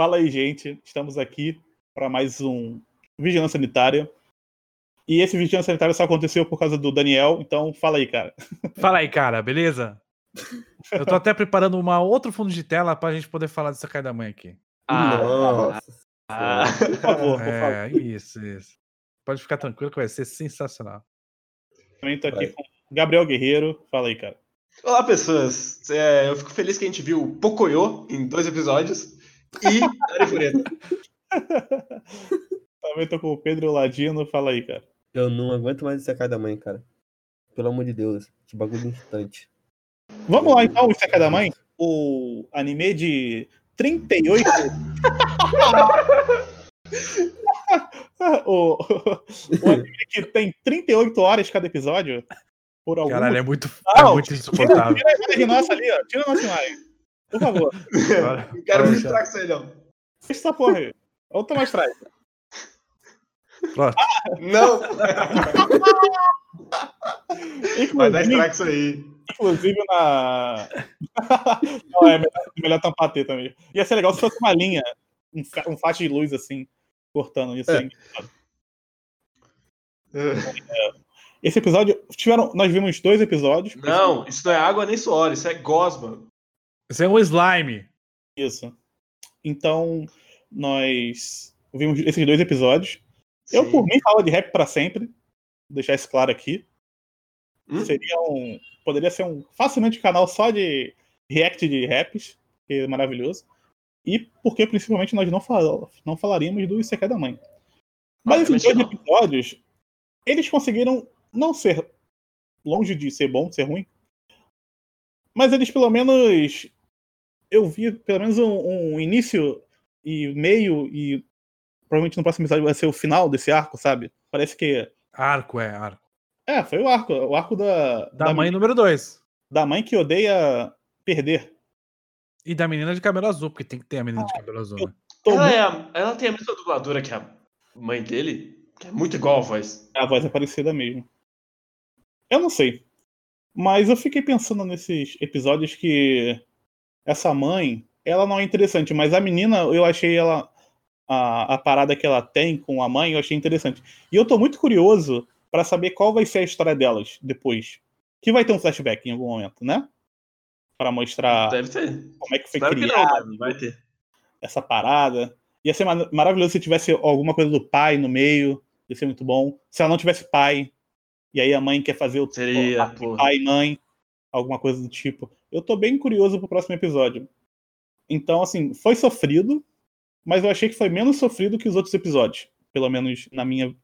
Fala aí, gente. Estamos aqui para mais um Vigilância Sanitária. E esse Vigilância Sanitária só aconteceu por causa do Daniel, então fala aí, cara. Fala aí, cara, beleza? Eu tô até preparando uma outro fundo de tela pra gente poder falar dessa caia da mãe aqui. Ah, Nossa. ah, Por favor, por favor. É, isso, isso. Pode ficar tranquilo que vai ser sensacional. Também tô aqui Vai. com Gabriel Guerreiro. Fala aí, cara. Olá, pessoas. É, eu fico feliz que a gente viu Pocoyo em dois episódios e Fureta. Também tô com o Pedro Ladino. Fala aí, cara. Eu não aguento mais esse da mãe, cara. Pelo amor de Deus. Que bagulho instante. Vamos lá, então, o Seca da Mãe. O anime de 38. o, o anime que tem 38 horas cada episódio. Por algum Caralho, é muito, é muito Tira, insuportável. tira a imagem nossa ali, ó. Tira a nossa imagem. Por favor. Não quero com isso aí, não. Deixa essa porra aí. Olha o Tomás atrás. Pronto. Não! Vai dar Inclusive, strike isso aí. inclusive na. Não, é melhor, melhor tampar a teta também. Ia ser legal se fosse uma linha, um, um faixa de luz assim, cortando. Ia ser É. engraçado. Esse episódio. Tiveram, nós vimos dois episódios. Não, isso não é água nem suor, isso é gosma. Isso é um slime. Isso. Então, nós vimos esses dois episódios. Eu, Sim. por mim, falo de rap pra sempre. Vou deixar isso claro aqui. Hum? Seria um. Poderia ser um facilmente canal só de react de raps, que é maravilhoso. E porque principalmente nós não, fal não falaríamos do Isekai da Mãe. Mas esses dois episódios, eles conseguiram não ser longe de ser bom, ser ruim. Mas eles pelo menos. Eu vi pelo menos um, um início e meio e provavelmente no próximo episódio vai ser o final desse arco, sabe? Parece que. Arco, é, arco. É, foi o arco. O arco da, Da, mãe número 2. da mãe que odeia perder. E da menina de cabelo azul, porque tem que ter a menina de cabelo azul, né? Ela, muito- é a- ela tem a mesma dubladora que a mãe dele, que é muito igual a voz. A voz é parecida mesmo. Eu não sei. Mas eu fiquei pensando nesses episódios que essa mãe, ela não é interessante, mas a menina, eu achei ela. A, a parada que ela tem com a mãe, eu achei interessante. E eu tô muito curioso pra saber qual vai ser a história delas depois. Que vai ter um flashback em algum momento, né? Pra mostrar Deve como é que foi que criado. não, mas vai ter. essa parada. Ia ser ma- maravilhoso se tivesse alguma coisa do pai no meio. Ia ser muito bom. Se ela não tivesse pai, e aí a mãe quer fazer o Seria, o porra. pai e mãe, alguma coisa do tipo. Eu tô bem curioso pro próximo episódio. Então, assim, foi sofrido, mas eu achei que foi menos sofrido que os outros episódios. Pelo menos na minha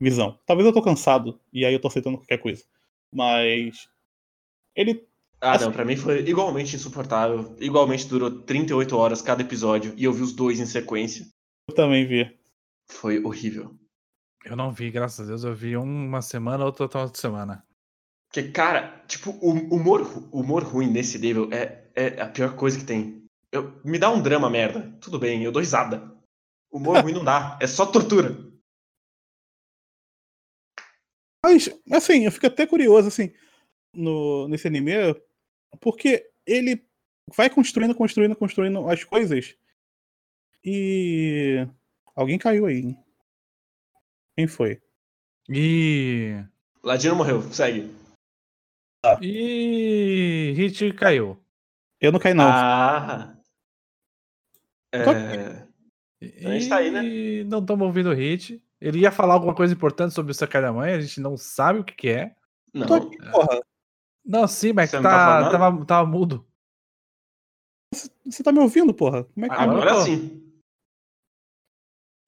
visão. Talvez eu tô cansado, e aí eu tô aceitando qualquer coisa. Mas. Ele Ah, não, pra mim foi igualmente insuportável. Igualmente durou 38 horas cada episódio e eu vi os dois em sequência. eu também vi. Foi horrível. Eu não vi, graças a Deus. Eu vi uma semana, outra outra semana. Porque, cara, tipo, o humor, humor ruim nesse nível é, é a pior coisa que tem. Eu, me dá um drama, merda. Tudo bem, eu dou risada. Humor ruim não dá, é só tortura. Mas, assim, eu fico até curioso, assim, no, nesse anime, porque ele vai construindo, construindo, construindo as coisas e. Alguém caiu aí. hein? Quem foi? E. Ladino morreu, segue. E. Hit caiu. Eu não caí, não. Ah. É... E A gente tá aí, né? não estamos ouvindo o Hit. Ele ia falar alguma coisa importante sobre o Sakai da mãe, a gente não sabe o que, que é. Não, Tô aqui, porra. Não, sim, mas Você tá, não tá tava, tava mudo. Você tá me ouvindo, porra? Como é que. Agora tô. sim.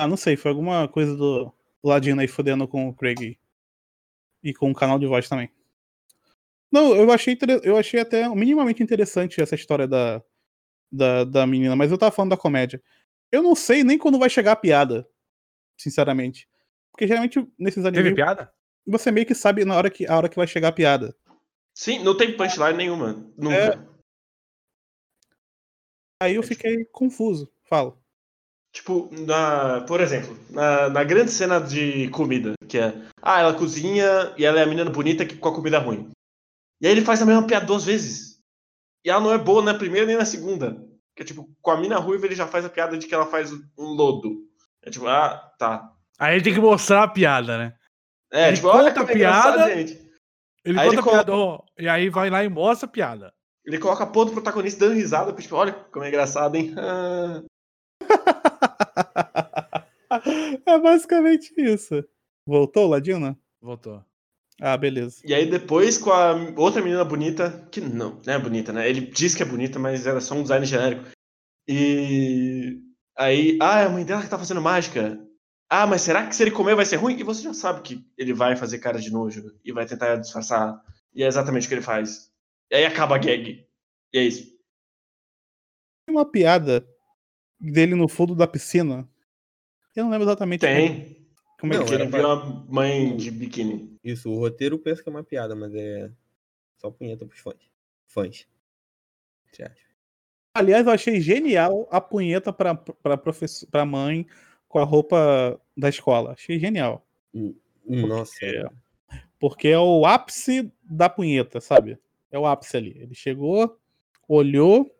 Ah, não sei, foi alguma coisa do Ladino aí fodendo com o Craig e com o canal de voz também. Não, eu achei, eu achei até minimamente interessante essa história da, da, da menina, mas eu tava falando da comédia. Eu não sei nem quando vai chegar a piada, sinceramente. Porque geralmente nesses Teve animes piada? você meio que sabe na hora que, a hora que vai chegar a piada. Sim, não tem punchline nenhuma. Nunca. É. Aí eu fiquei confuso. Falo. Tipo, na, por exemplo, na, na grande cena de comida, que é, ah, ela cozinha e ela é a menina bonita que com a comida ruim. E aí ele faz a mesma piada duas vezes. E ela não é boa na primeira nem na segunda. Que, tipo, com a mina ruiva ele já faz a piada de que ela faz um lodo. É tipo, ah, tá. Aí ele tem que mostrar a piada, né? É, Ele tipo, olha a é piada. gente. Ele Aí conta ele a piada, ó, e aí vai lá e mostra a piada. Ele coloca a porra do protagonista dando risada, tipo, olha como é engraçado, hein? Ah. é basicamente isso. Voltou, Ladina? Voltou. Ah, beleza. E aí depois com a outra menina bonita, que não, não é bonita, né? Ele diz que é bonita, mas era só um design genérico. E aí, ah, é a mãe dela que tá fazendo mágica. Ah, mas será que se ele comer vai ser ruim? E você já sabe que ele vai fazer cara de nojo e vai tentar disfarçar. E é exatamente o que ele faz. E aí acaba a gag. E é isso. Tem uma piada dele no fundo da piscina. Eu não lembro exatamente Tem. como é Não, que Ele viu a mãe de biquíni. Isso, o roteiro pensa que é uma piada, mas é só punheta pros fãs. Fãs. Aliás, eu achei genial a punheta pra, pra, professor, pra mãe com a roupa da escola. Achei genial. Nossa. É. Porque é o ápice da punheta, sabe? É o ápice ali. Ele chegou, olhou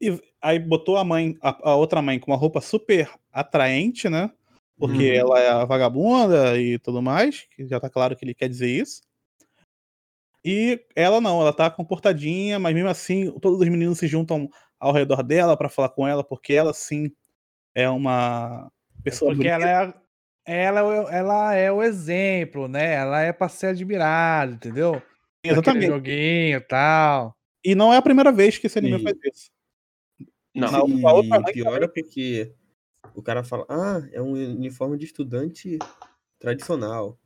e aí botou a mãe, a, a outra mãe com uma roupa super atraente, né? Porque Uhum. ela é a vagabunda e tudo mais, que já tá claro que ele quer dizer isso. E ela não, ela tá comportadinha, mas mesmo assim, todos os meninos se juntam ao redor dela pra falar com ela, porque ela sim é uma pessoa Porque bonita. ela é, ela, é o- ela é o exemplo, né? Ela é pra ser admirada, entendeu? Aquele Exatamente. joguinho e tal. E não é a primeira vez que esse anime E- faz isso. Não. Outra E mãe pior é porque o cara fala, ah, é um uniforme de estudante tradicional.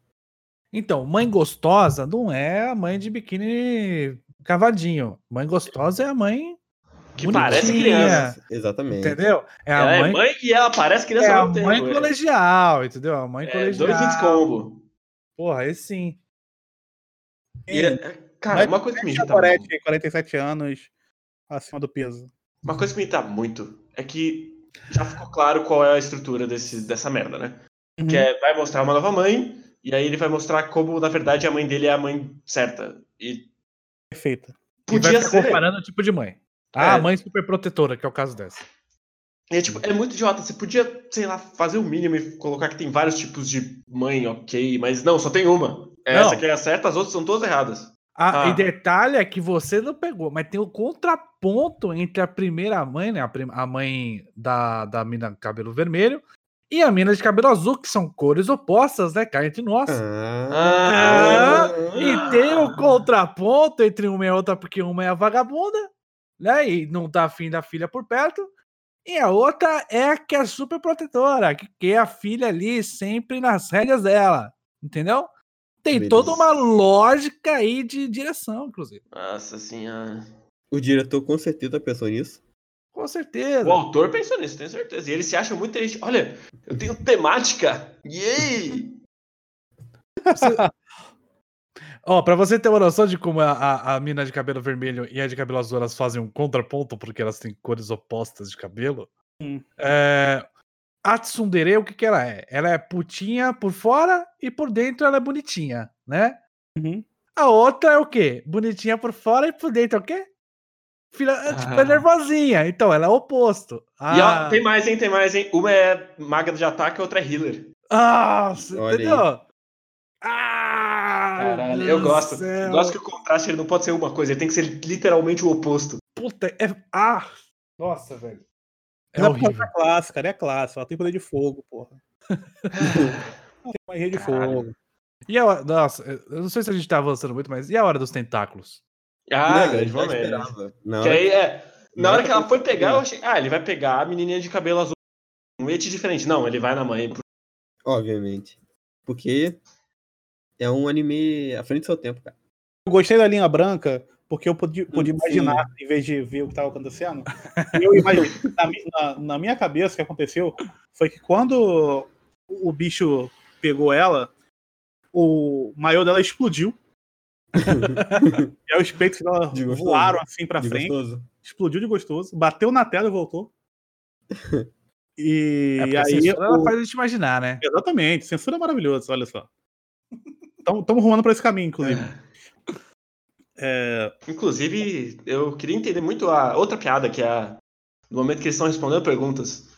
Então, mãe gostosa não é a mãe de biquíni cavadinho. Mãe gostosa é a mãe Que parece bonitinha, criança. Exatamente. Entendeu? É a Ela mãe, é mãe e ela parece criança é a mãe tempo. é. colegial, entendeu? A mãe É, colegial. dois hits combo. Porra, aí sim. E, é- cara, Mas uma coisa que me irrita muito. Gorete, 47 anos acima do peso. Uma coisa que me irrita muito é que já ficou claro qual é a estrutura desse, dessa merda, né? Uhum. Que é, vai mostrar uma nova mãe, e aí ele vai mostrar como, na verdade, a mãe dele é a mãe certa. E Perfeita. E vai podia ficar ser. comparando o tipo de mãe. Ah, É. mãe super protetora, que é o caso dessa. É, tipo, é muito idiota. Você podia, sei lá, fazer o mínimo e colocar que tem vários tipos de mãe, ok, mas não, só tem uma. É Não. Essa que é a certa, as outras são todas erradas. Ah, Ah. E detalhe é que você não pegou, mas tem o contraponto entre a primeira mãe, né? A, prim- a mãe da, da mina de cabelo vermelho e a mina de cabelo azul, que são cores opostas, né? Cá entre nós. Ah. E tem o contraponto entre uma e a outra, porque uma é a vagabunda, né? E não tá afim da filha por perto. E a outra é a que é super protetora, que quer a filha ali sempre nas rédeas dela. Entendeu? Tem Beleza. toda uma lógica aí de direção, inclusive. Nossa senhora. O diretor com certeza pensou nisso. Com certeza. O autor pensou nisso, tenho certeza. E ele se acha muito inteligente. Olha, eu tenho temática. Yay! Ó, pra você ter uma noção de como a, a, a mina de cabelo vermelho e a de cabelo azul elas fazem um contraponto porque elas têm cores opostas de cabelo. Hum. É, a tsundere, o que que ela é? Ela é putinha por fora e por dentro ela é bonitinha, né? Uhum. A outra é o quê? Bonitinha por fora e por dentro é o quê? Filha, é, tipo, é Ah. nervosinha. Então, ela é o oposto. E ó, Ah, tem mais, hein? Tem mais, hein? Uma é maga de ataque, a outra é healer. ah, Olha aí. entendeu? Ah, Caralho, eu gosto. céu. Eu gosto que o contraste ele não pode ser uma coisa, ele tem que ser literalmente o oposto. Puta, é. Ah! Nossa, velho. É horrível. ela é clássica, ela é clássica. Ela tem poder de fogo, porra. Tem magia de Caralho. fogo. E a hora. Nossa, eu não sei se a gente tá avançando muito, mas e a hora dos tentáculos? Ah, Né, eu grande momento. esperava. Na Que hora aí é. Na hora que ela foi pegar, eu achei. Ah, ele vai pegar a menininha de cabelo azul. Um ete diferente. Não, ele vai na mãe. Obviamente. Porque é um anime à frente do seu tempo, cara. Eu gostei da linha branca porque eu podia, podia Sim. imaginar, em vez de ver o que estava acontecendo. Eu imaginei, na, na- na minha cabeça, o que aconteceu foi que quando o bicho pegou ela, o maior dela explodiu. e aí os peitos dela De voaram assim pra De frente. gostoso. Explodiu de gostoso, bateu na tela e voltou. E É aí. censura, ela o- faz a gente imaginar, né? Exatamente, censura é maravilhoso, olha só. Estamos rumando para esse caminho, inclusive. É, Inclusive, eu queria entender muito a outra piada, que é a, no momento que eles estão respondendo perguntas.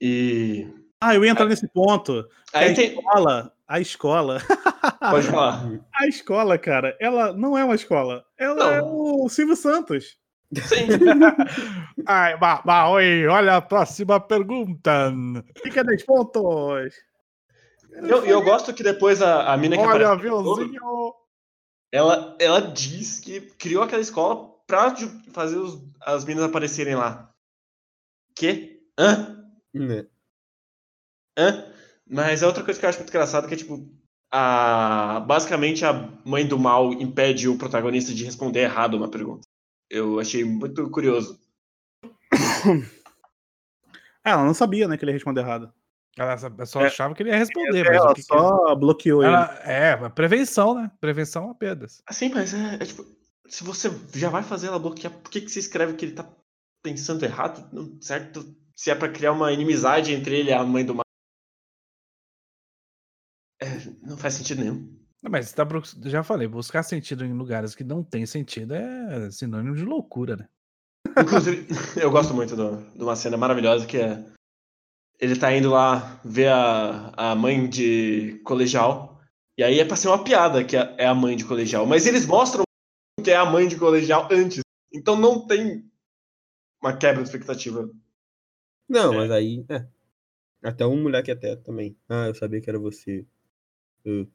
E. Ah, eu ia entrar nesse ponto. Aí a tem. escola, a escola, Pode falar. a escola, cara, ela não é uma escola. Ela Não. é o Silvio Santos. Sim. Ai, mas, oi, olha a próxima pergunta. Fica 10 pontos. Eu, eu gosto que depois a, a mina que Olha, aviãozinho. Ela, ela diz que criou aquela escola pra fazer os- as minas aparecerem lá. Que? Hã? Né? Hã? Mas é outra coisa que eu acho muito engraçado, que é tipo. A, basicamente a mãe do mal impede o protagonista de responder errado uma pergunta. Eu achei muito curioso. Ah, ela não sabia, né, que ele ia responder errado. Ela só- É. achava que ele ia responder, mas Ela o que que- só bloqueou ele. Ela- é, mas prevenção, né? Prevenção a perdas. Assim, mas é, é tipo. Se você já vai fazer ela bloquear, por que, que você escreve que ele tá pensando errado? Não- certo? Se é pra criar uma inimizade entre ele e a mãe do mal. É, não faz sentido nenhum. Não, Mas tá, já falei, buscar sentido em lugares que não tem sentido é sinônimo de loucura, né? Inclusive, eu gosto muito do- de uma cena maravilhosa que é. Ele tá indo lá ver a, a mãe de colegial. E aí é pra ser uma piada que é é a mãe de colegial. Mas eles mostram que é a mãe de colegial antes. Então não tem uma quebra de expectativa. Não, É. mas aí. É. Até um moleque até também. Ah, eu sabia que era você. Uh.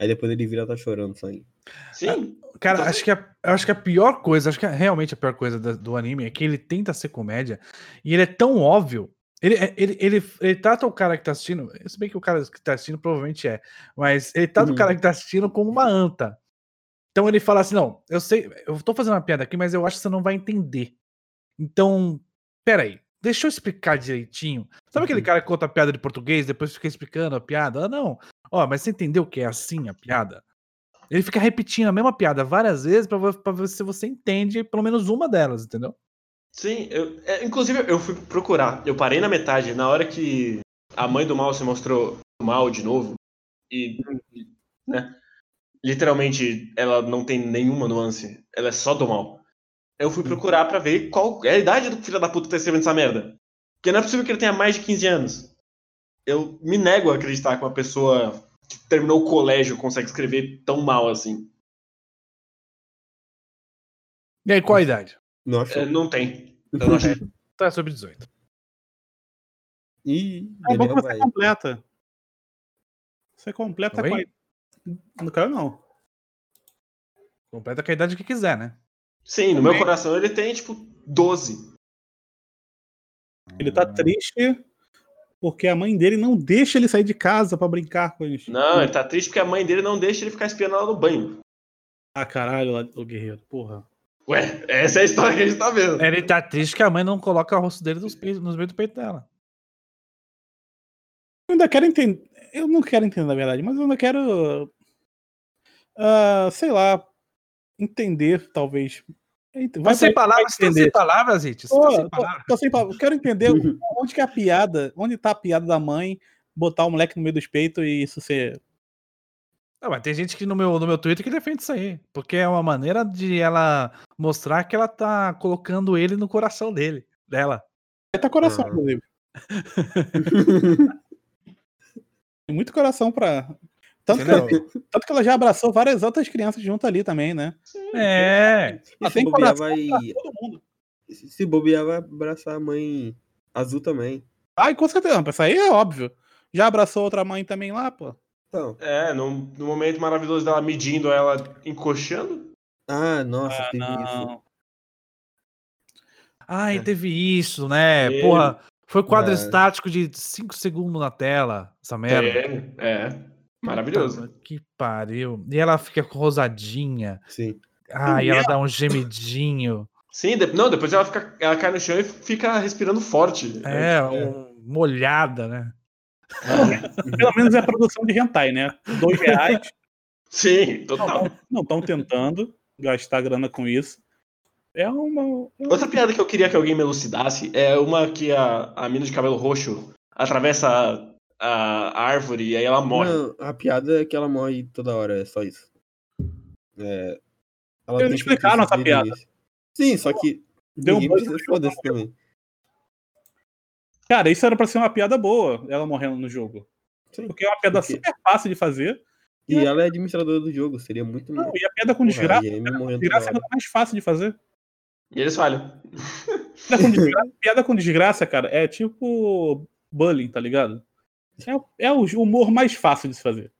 Aí depois ele vira e tá chorando saindo. Sim. Cara, Então- acho que, a, acho que a pior coisa, acho que a- realmente a pior coisa da- do anime é que ele tenta ser comédia e ele é tão óbvio. Ele, é- ele, ele, ele trata o cara que tá assistindo, se bem que o cara que tá assistindo provavelmente é, mas ele trata Uhum. o cara que tá assistindo como uma anta. Então ele fala assim: não, eu sei, eu tô fazendo uma piada aqui, mas eu acho que você não vai entender. Então, peraí, deixa eu explicar direitinho. Sabe aquele Uhum. cara que conta a piada de português, depois fica explicando a piada? Ah, não. Ó, mas você entendeu que é assim a piada? Ele fica repetindo a mesma piada várias vezes pra ver se você entende pelo menos uma delas, entendeu? Sim, eu, é, inclusive eu fui procurar. Eu parei na metade, na hora que a mãe do mal se mostrou mal de novo. E, né, literalmente ela não tem nenhuma nuance. Ela é só do mal. Eu fui procurar pra ver qual é a idade do filho da puta que tá escrevendo essa merda. Porque não é possível que ele tenha mais de 15 anos. Eu me nego a acreditar que uma pessoa que terminou o colégio consegue escrever tão mal assim. E aí, qual a idade? Não achou? É, não tem. Eu não achei. Tá é sobre 18. Ih, É bom que você vai. completa. Você completa Oi? com a... Não caiu, não. Completa com a idade que quiser, né? Sim, no meu coração ele tem, tipo, 12. Ele tá triste porque a mãe dele não deixa ele sair de casa pra brincar com eles. Não, ele tá triste porque a mãe dele não deixa ele ficar espiando ela no banho. Ah, caralho, lá- o guerreiro. Porra. Ué, essa é a história que a gente tá vendo. Ele tá triste que a mãe não coloca o rosto dele nos, peitos, nos meios do peito dela. Eu ainda quero entender. Eu não quero entender, na verdade, mas eu ainda quero. ah, sei lá. Entender, talvez. Vai sem pra- vai palavras, entender. sem palavras. Você Pô, tá sem tô- palavras. tô sem palavras. Eu quero entender onde que é a piada. Onde tá a piada da mãe botar o moleque no meio dos peitos e isso ser. Não, mas tem gente que no meu, no meu Twitter que defende isso aí. Porque é uma maneira de ela mostrar que ela tá colocando ele no coração dele, dela. Vai tá coração, Aham. inclusive. Tem muito coração pra. Tanto que, ela, tanto que ela já abraçou várias outras crianças junto ali também, né? É. E Ela se tem bobear, coração vai. todo mundo. Se se bobear, vai abraçar a mãe azul também. Ai, com certeza. Isso aí é óbvio. Já abraçou outra mãe também lá, pô. Então. É, no, no momento maravilhoso dela medindo ela encoxando. Ah, nossa, Ah, teve isso. não. Ai, É. teve isso, né? Teve. Porra, foi quadro É. estático de 5 segundos na tela, essa merda. É, é. Maravilhoso. Puta Que pariu. E ela fica com rosadinha. Sim. Ah, e ela dá um gemidinho. Sim, de- não, depois ela, fica, ela cai no chão e fica respirando forte. É, um, molhada, né? Pelo menos é produção de hentai, né? Dois reais. Sim, total. Não estão tentando gastar grana com isso. É uma. é uma- Outra piada que eu queria que alguém me elucidasse é uma que a, a mina de cabelo roxo atravessa a, a árvore e aí ela morre. Não, a piada é que ela morre toda hora, é só isso. É, Ela Eles tem que explicaram essa piada. isso. Sim, só que Deu um foda-se também. Cara, isso era pra ser uma piada boa, ela morrendo no jogo. Sim. Porque é uma piada Porque- super fácil de fazer. E ela é administradora do jogo, seria muito Não, mais. e a piada com Porra, desgraça, a é a mais fácil de fazer. E eles falham. Piada com desgraça, piada com desgraça, cara, é tipo bullying, tá ligado? É, o- é o humor mais fácil de se fazer.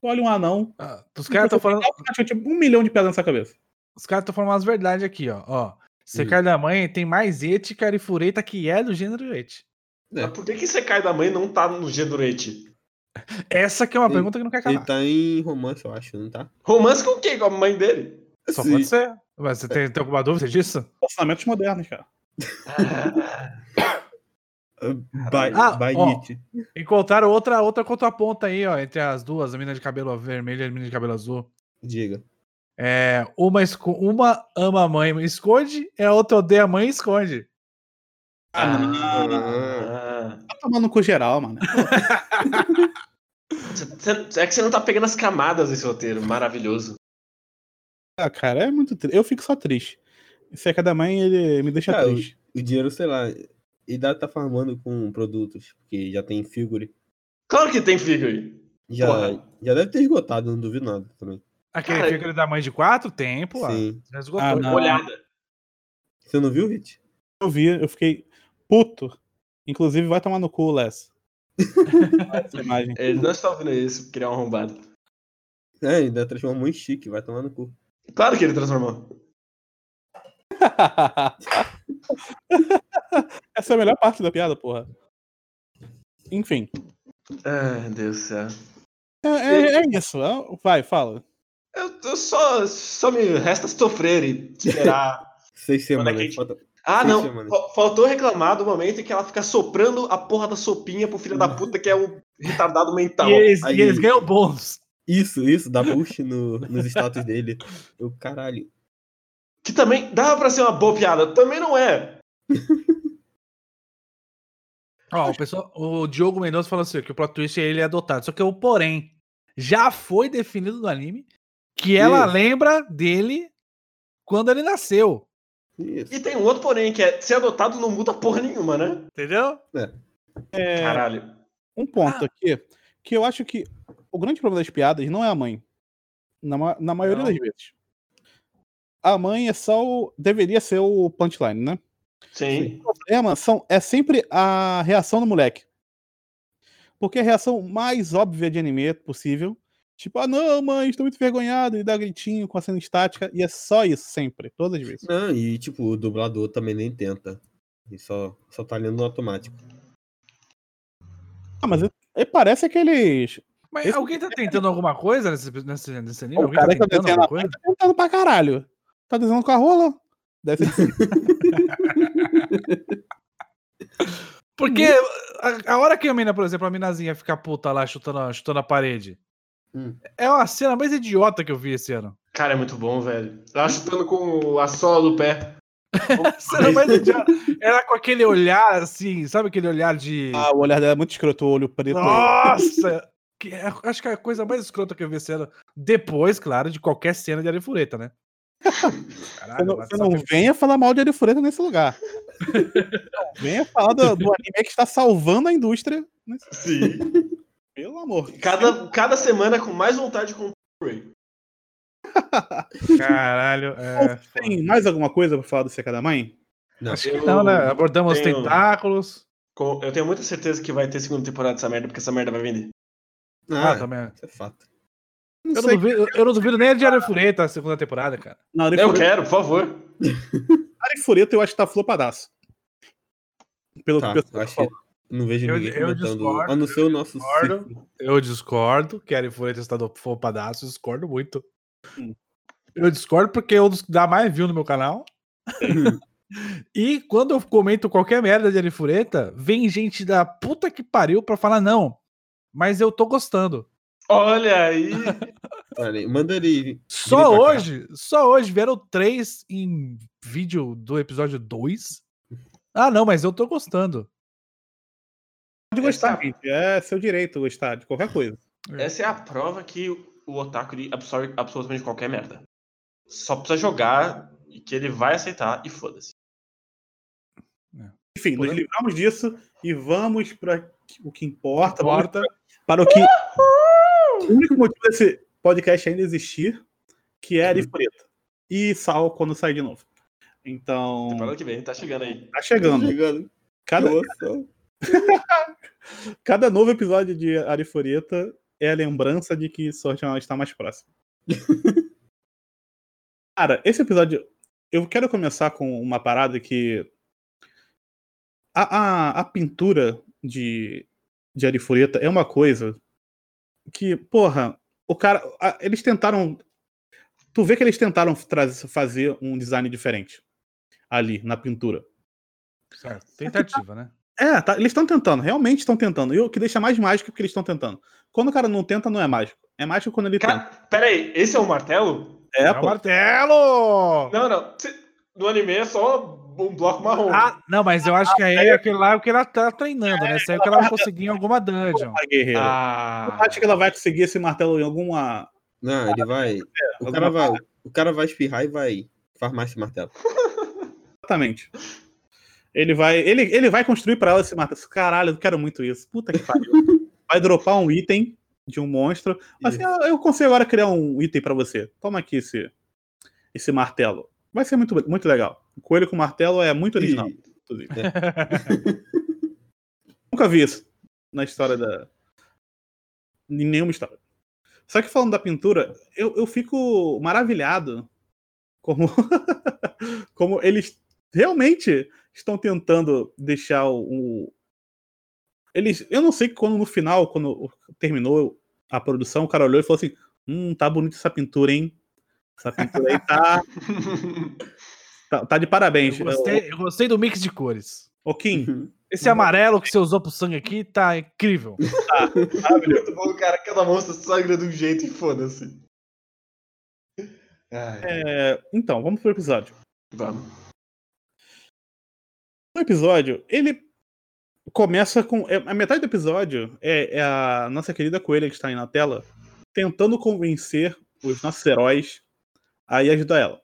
Olha um anão. Ah, os caras estão falando. Tipo, um milhão de piadas nessa cabeça. Os caras estão falando umas verdades aqui, ó. ó. Secar Hum. é da mãe tem mais ética e fureta que é do gênero et. É. Mas por que, que você cai da mãe e não tá no G Durante? Essa que é uma Ele- pergunta que não quer Ele calar. tá em romance, eu acho, não tá? Romance com quem? Com a mãe dele? Só Sim. pode ser. Mas você tem, tem alguma dúvida disso? Relacionamentos modernos, cara. By, Ah, by ó. Nietzsche. Encontraram outra, outra contraponta aí, ó, entre as duas, a menina de cabelo vermelho e a menina de cabelo azul. Diga. É, uma, uma ama a mãe e esconde, e a outra odeia a mãe e esconde. Ah, não. Ah. Tá tomando com geral, mano. Cê- É que você não tá pegando as camadas desse roteiro. Maravilhoso. Ah, cara, é muito triste. Eu fico só triste. Esse é cada mãe, ele me deixa Ah, eu- triste. O dinheiro, sei lá, e dá tá farmando com produtos, porque já tem figure. Claro que tem figure. Já, Porra. já deve ter esgotado, não duvido nada também. Aquele Cara, figure da mãe de quatro, tempo, ó. Sim. Já esgotou. Ah, não. Olhada. Você não viu, Hit? Eu vi, eu fiquei puto. Inclusive, vai tomar no cu, Les. Essa imagem. Ele não está ouvindo isso, porque ele é um arrombado. É, ainda transformou em chique, vai tomar no cu. Claro que ele transformou. Essa é a melhor parte da piada, porra. Enfim. Ai, Deus do céu. É, é- é isso. é- Vai, fala. Eu, eu só, só me resta sofrer e esperar. Seis Quando é semanas. que a gente- falta- Ah, não. Faltou reclamar do momento em que ela fica soprando a porra da sopinha pro filho da puta que é um retardado mental. E eles, Aí- e eles ganham bônus. Isso, isso, dá boost no, nos status dele. Eu, caralho. Que também dava pra ser uma boa piada. Também não é. Ó, o, pessoal, o Diogo Mendonça falou assim, que o plot twist é ele adotado. Só que o porém já foi definido no anime que ela Isso. lembra dele quando ele nasceu. Isso. E tem um outro porém, que é ser adotado não muda porra nenhuma, né? Entendeu? É, Caralho. um ponto aqui, que eu acho que o grande problema das piadas não é a mãe. Na, na maioria Não. das vezes. A mãe é só o. Deveria ser o punchline, né? Sim. O problema são, é sempre a reação do moleque. Porque é a reação mais óbvia de anime possível. Tipo, ah não, mãe, estou muito envergonhado, e dá gritinho com a cena estática. E é só isso, sempre, todas as vezes. Não, e tipo, o dublador também nem tenta. Ele só, só tá lendo no automático. Ah, mas ele, ele parece aqueles. Mas Esse- alguém tá tentando alguma coisa nesse, nesse, nesse anime? O Alguém cara tá que eu tentando alguma coisa? tá tentando pra caralho. Tá desenhando com a rola? Deve ser Porque a, a hora que a mina, por exemplo, a minazinha fica puta lá chutando, chutando a parede. Hum. É uma cena mais idiota que eu vi esse ano. Cara, é muito bom, velho. Ela chutando com a sola do pé. Cena mais idiota. Ela com aquele olhar assim, sabe aquele olhar de. Ah, o olhar dela é muito escroto, o olho preto. Nossa! Que é- acho que é a coisa mais escrota que eu vi esse ano. Depois, claro, de qualquer cena de Arifureta, né? Você não, você não que- venha falar mal de Arifureta nesse lugar. Não, venha falar do, do anime que está salvando a indústria. nesse- Sim. Pelo amor. Cada, cada semana com mais vontade de comprar o Blu-ray. Caralho. É... Tem mais alguma coisa pra falar do Seca da Mãe? Não. Acho que não, né? Abordamos os tenho- tentáculos. Com- Eu tenho muita certeza que vai ter segunda temporada dessa merda, porque essa merda vai vender. Ah, Ah, também. isso é fato. Não Eu não, duvido, eu não duvido nem a de Arifureta a segunda temporada, cara. Não, Eu quero, por favor. Arifureta eu acho que tá flopadaço. Pelo Tá, que o pessoal acho fala. que não vejo Eu- ninguém eu comentando. discordo, a não ser o eu nosso discordo. círculo. Eu discordo que a Arifureta está do fopadaço, discordo muito. Hum. Eu discordo porque é um dos que dá mais view no meu canal. E quando eu comento qualquer merda de Arifureta, vem gente da puta que pariu pra falar não. Mas eu tô gostando. Olha aí. Olha aí, manda ele. Só pra cá. hoje, só hoje vieram três em vídeo do episódio 2. Ah, não, mas eu tô gostando. Pode gostar, Essa- gente. É seu direito gostar de qualquer coisa. Essa é a prova que o otaku absorve absolutamente qualquer merda. só precisa jogar e que ele vai aceitar e foda-se. Enfim, nos livramos disso e vamos para o que importa. Importa. Para o que. O único motivo desse podcast ainda existir, que é Arifureta. E Sal quando sai de novo. Então. Temporada que vem, tá chegando aí. Tá chegando. Chegando. Cada, Nossa. cada novo episódio de Arifureta é a lembrança de que Sword está mais próximo. Cara, esse episódio. Eu quero começar com uma parada que. A, a, a pintura de, de Arifureta é uma coisa que, porra, o cara. a- eles tentaram. Tu vê que eles tentaram trazer, fazer um design diferente ali na pintura. Certo. Tentativa, né? É, tá, eles estão tentando, realmente estão tentando. E o que deixa mais mágico é porque eles estão tentando. Quando o cara não tenta, não é mágico. É mágico quando ele Cara, pera aí, esse é um martelo? tenta. É, É o pô. martelo! Não, não. No anime é só um bloco marrom. Ah, não, mas eu acho que aí é aquele lá é o que ela tá treinando, né? Isso aí é o que ela vai conseguir em alguma dungeon. a guerreira. Ah. Eu acho que ela vai conseguir esse martelo em alguma. Não, ele vai. O alguma cara vai, o cara vai espirrar e vai farmar esse martelo. Exatamente. Ele vai, ele, ele vai construir pra ela esse martelo. Caralho, eu quero muito isso. Puta que pariu. Vai dropar um item de um monstro. Assim, ah, eu consigo agora criar um item pra você. Toma aqui esse, esse martelo. Vai ser muito, muito legal. O coelho com martelo é muito original. Inclusive. Nunca vi isso na história da. Em nenhuma história. Só que falando da pintura, eu, eu fico maravilhado como, como eles realmente estão tentando deixar o. o- Eles. Eu não sei que quando no final, quando terminou a produção, o cara olhou e falou assim: Hum, tá bonita essa pintura, hein? Essa pintura aí tá, tá, tá de parabéns. Eu gostei, eu gostei do mix de cores. Ô, Kim, Esse amarelo que você usou pro sangue aqui tá incrível. maravilhoso. Muito bom, cara. Cada monstro sangra de um jeito e foda-se. É, então, vamos pro episódio. Vamos. O episódio, ele começa com. é, A metade do episódio é, é a nossa querida coelha que está aí na tela tentando convencer os nossos heróis a ir ajudar ela.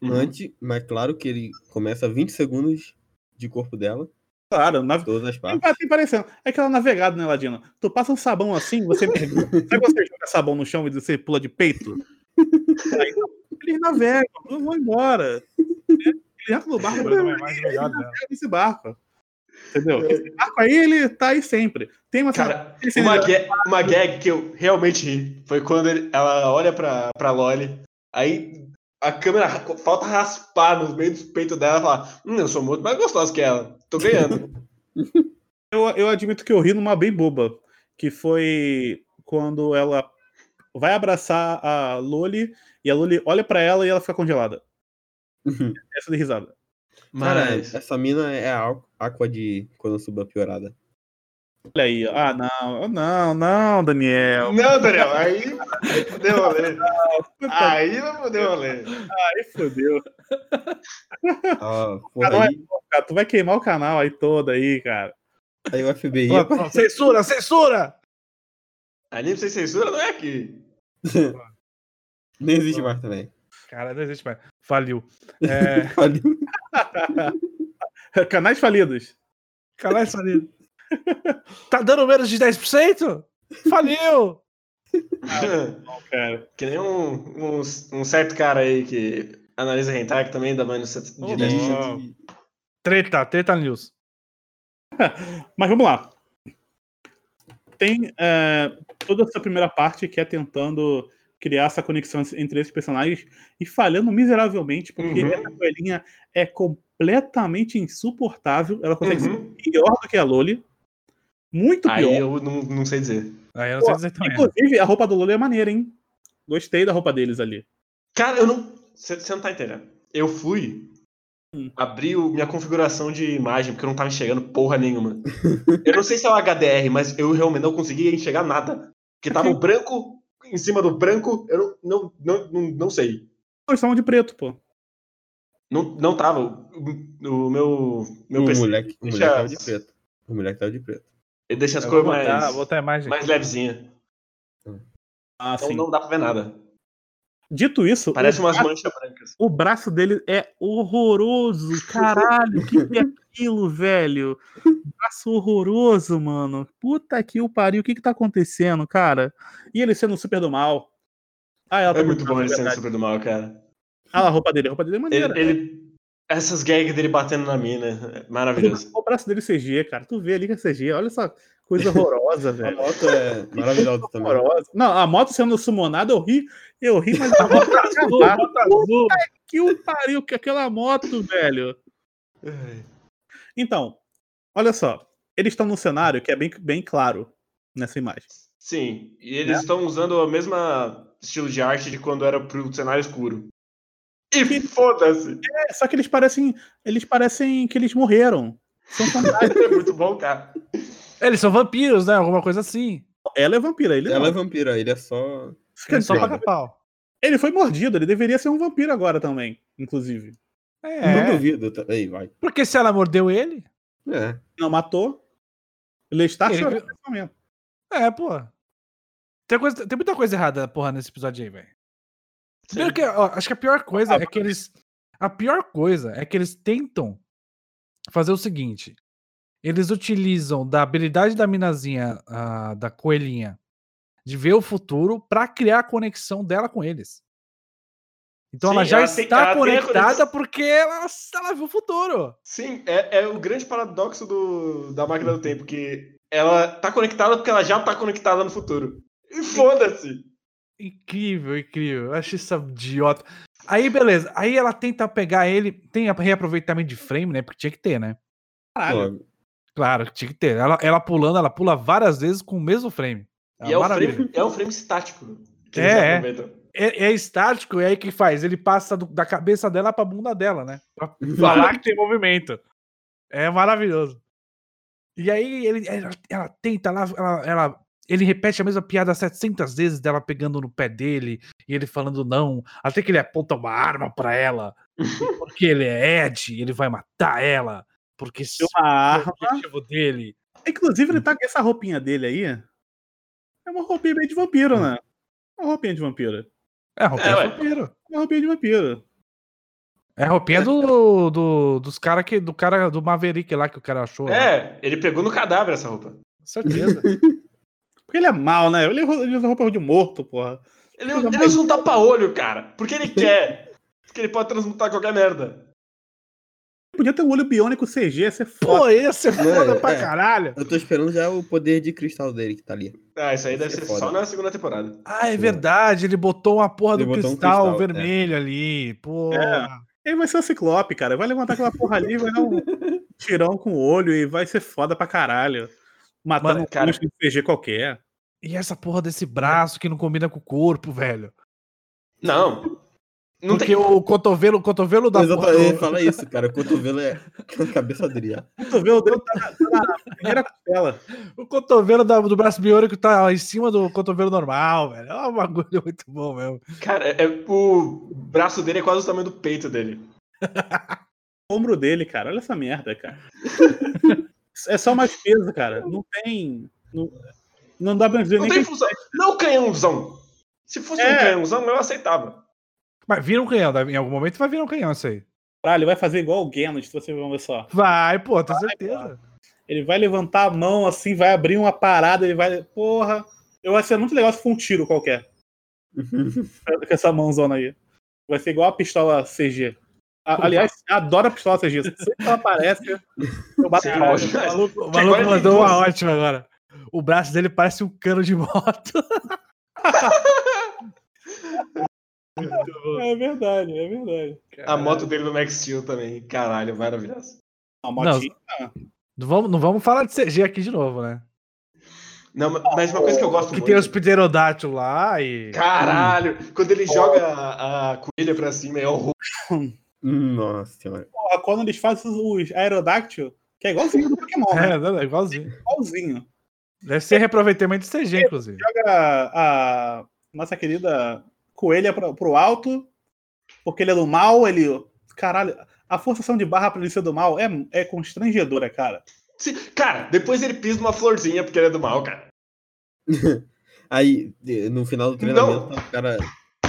Uhum. Antes, mas claro que ele começa 20 segundos de corpo dela, Claro, na, todas as tem, partes. tem parecendo. É aquela navegada, né, Ladino? Tu passa um sabão assim, você. Sabe quando você joga sabão no chão e você pula de peito? Aí, eles navegam, vão embora. Eles entram no barco, legal dela. esse barco. Entendeu? Esse barco aí, ele tá aí sempre. Tem uma Cara, uma, ga- uma gag que eu realmente ri foi quando ele- ela olha pra, pra Loli, aí a câmera ra- falta raspar no meio do peito dela e falar: Hum, eu sou muito mais gostosa que ela, tô ganhando. Eu, eu admito que eu ri numa bem boba, que foi quando ela vai abraçar a Loli e a Loli olha pra ela e ela fica congelada. Essa de risada. Cara, Mas. essa mina é a Aqu- Aqua de Konosuba piorada. Olha aí, ó. ah, não, não, não, Daniel. Não, Daniel, aí fudeu o rolê. Aí vai foder o rolê. Aí fodeu. Ah, Cara, aí, Cara, tu vai queimar o canal aí todo aí, cara. aí o FBI. Ó, ó, Censura, censura! Anime sem censura não é aqui. Nem existe mais também. Cara, não existe mais. Faliu. É, Faliu. Canais falidos. canais falidos. Tá dando menos de 10%? Faliu! Não, cara. que nem um, um, um certo cara aí que analisa hentai que também dá menos de Oh, 10%. Treta, treta news. Mas vamos lá. Tem é, toda essa primeira parte que é tentando criar essa conexão entre esses personagens e falhando miseravelmente, porque Uhum. essa coelhinha é completamente insuportável. Ela consegue ser Uhum. pior do que a Loli. Muito Aí pior. eu não, não sei dizer. Aí eu não sei dizer também. Inclusive, a roupa do Loli é maneira, hein? Gostei da roupa deles ali. Cara, eu não. Você não tá entendendo. Eu fui Hum. abrir o- minha configuração de imagem, porque eu não tava enxergando porra nenhuma. eu não sei se é o HDR, mas eu realmente não conseguia enxergar nada. Porque tava o branco em cima do branco, eu não, não, não, não, não sei. Eles estavam de preto, pô. Não, não tava. O, o meu, meu o PC moleque, o moleque tava de preto. O moleque tava de preto. ele deixa as Eu cores botar, mais, botar a imagem. mais levezinha. Ah, Então sim. não dá pra ver nada. Dito isso, Parece umas braço, manchas brancas. o braço dele é horroroso. Caralho, que, que é aquilo, velho? Braço horroroso, mano. Puta que o pariu, o que que tá acontecendo, cara? E ele sendo super do mal. Ah, ela É tá muito bom ele sendo super do mal, cara. Ah, a roupa dele, a roupa dele é maneira. Ele, ele- Essas gags dele batendo na mina. é Maravilhoso. O braço dele CG, cara. Tu vê ali que é CG. Olha essa coisa horrorosa, A velho. moto é maravilhosa também. Horrorosa. Não, a moto sendo sumonada, eu ri, eu ri, mas a moto Azul, bota azul. que o pariu, que aquela moto, velho. Então, olha só. Eles estão num cenário que é bem, bem claro nessa imagem. Sim, e Né? eles estão usando o mesmo estilo de arte de quando era pro cenário escuro. E foda-se! É, só que eles parecem. Eles parecem que eles morreram. São fantasmas. É muito bom, cara. Eles são vampiros, né? Alguma coisa assim. Ela é vampira, ele Ela é não. vampira, ele é só. Quer Só dizer, paga pau. ele foi mordido, ele deveria ser um vampiro agora também, inclusive. Não É. duvido. tá- Ei, vai. Porque se ela mordeu ele. É. Não matou. Ele está Ele- chorando nesse momento. É, pô. Tem, coisa, tem muita coisa errada, porra, nesse episódio aí, velho. Primeiro que, ó, acho que a pior coisa é que eles. A pior coisa é que eles tentam fazer o seguinte. Eles utilizam da habilidade da minazinha, ah, da coelhinha, de ver o futuro pra criar a conexão dela com eles. Então ela Sim, já ela está ela tem a conectada porque ela, ela viu o futuro. Sim, é, é o grande paradoxo do, da máquina do tempo, que ela tá conectada porque ela já tá conectada no futuro. E foda-se! Incrível, incrível. Eu acho isso idiota. Aí, beleza. Aí ela tenta pegar ele. Tem a- reaproveitamento de frame, né? Porque tinha que ter, né? Caralho. Claro, tinha que ter. Ela, ela pulando, ela pula várias vezes com o mesmo frame. E é, o maravilha. frame, é um frame estático. Que É, eles é. É, é estático, e aí o que faz? Ele passa do- da cabeça dela pra bunda dela, né? Pra falar que tem movimento. É maravilhoso. E aí ele, ela, ela tenta lá, ela, ela- ele repete a mesma piada 700 vezes dela pegando no pé dele e ele falando não, até que ele aponta uma arma pra ela, porque ele é Ed, ele vai matar ela, porque Tem uma é o arma. objetivo dele. Inclusive, ele tá com essa roupinha dele aí. É uma roupinha meio de vampiro, né? Uma roupinha de vampiro. É roupinha É, ué. vampiro. Uma roupinha de vampiro. É a roupinha do, do, dos cara que, do cara do Maverick lá que o cara achou. lá. É, ele pegou no cadáver essa roupa. Certeza. Porque ele é mal, né? Ele ele usa roupa de morto, porra. Ele, ele usa um tapa-olho, cara. Porque ele quer. Porque ele pode transmutar qualquer merda. Podia ter um olho biônico CG, ia ser foda. Pô, ia ser foda É, pra é. caralho. Eu tô esperando já o poder de cristal dele que tá ali. Ah, isso aí deve é ser foda. só na segunda temporada. Ah, é verdade. Ele botou uma porra Ele do botou um cristal, cristal, vermelho ali. Porra. Ele vai ser o Ciclope, cara. Vai levantar aquela porra ali, vai dar um tirão com o olho e vai ser foda pra caralho. Matando Mano, um cara- monstro de CG qualquer. E essa porra desse braço que não combina com o corpo, velho. Não. Não Porque tem. o cotovelo, o cotovelo da Exatamente, porra- fala isso, cara. O cotovelo é cabeça dele. O cotovelo dele tá na, tá na primeira costela. O cotovelo da- do braço biônico tá em cima do cotovelo normal, velho. É um bagulho muito bom mesmo. Cara, é, o braço dele é quase o tamanho do peito dele. O ombro dele, cara. Olha essa merda, cara. É só mais peso, cara. Não tem. Não, não dá pra dizer Não nem tem que função. Não canhãozão. Se fosse um É. canhãozão, eu aceitava. Mas vira um canhão, em algum momento vai virar um canhão isso aí. Ah, ele vai fazer igual o Genos, se você ver só. Vai, pô, tenho certeza. Ele vai levantar a mão assim, vai abrir uma parada, ele vai. Porra. Eu vai ser muito legal se for um tiro qualquer. Com essa mãozona aí. Vai ser igual a pistola CG. A- aliás, adoro a pistola CG. Sempre que ela aparece, eu bato palma. lógico. O maluco, o Que maluco mandou uma ótima agora. O braço dele parece um cano de moto. É verdade, é verdade. A moto dele no Max Steel também. Caralho, maravilhoso. A motinha. Não vamos, não vamos falar de CG aqui de novo, né? Não, mas uma coisa que eu gosto Que muito. tem os pterodátilos lá e. Caralho! Quando ele joga a, a coelha pra cima, é horror. Nossa senhora. Porra, quando eles fazem os aerodáctil, que é igualzinho do Pokémon, né? É, não, é igualzinho. Igualzinho. Deve ser reaproveitamento de CG, inclusive. Joga a nossa querida coelha pro, pro alto, porque ele é do mal, ele. Caralho, a forçação de barra pra ele ser do mal é, é constrangedora, cara. Sim, Cara, depois ele pisa numa florzinha porque ele é do mal, cara. Aí, no final do treinamento, tá o cara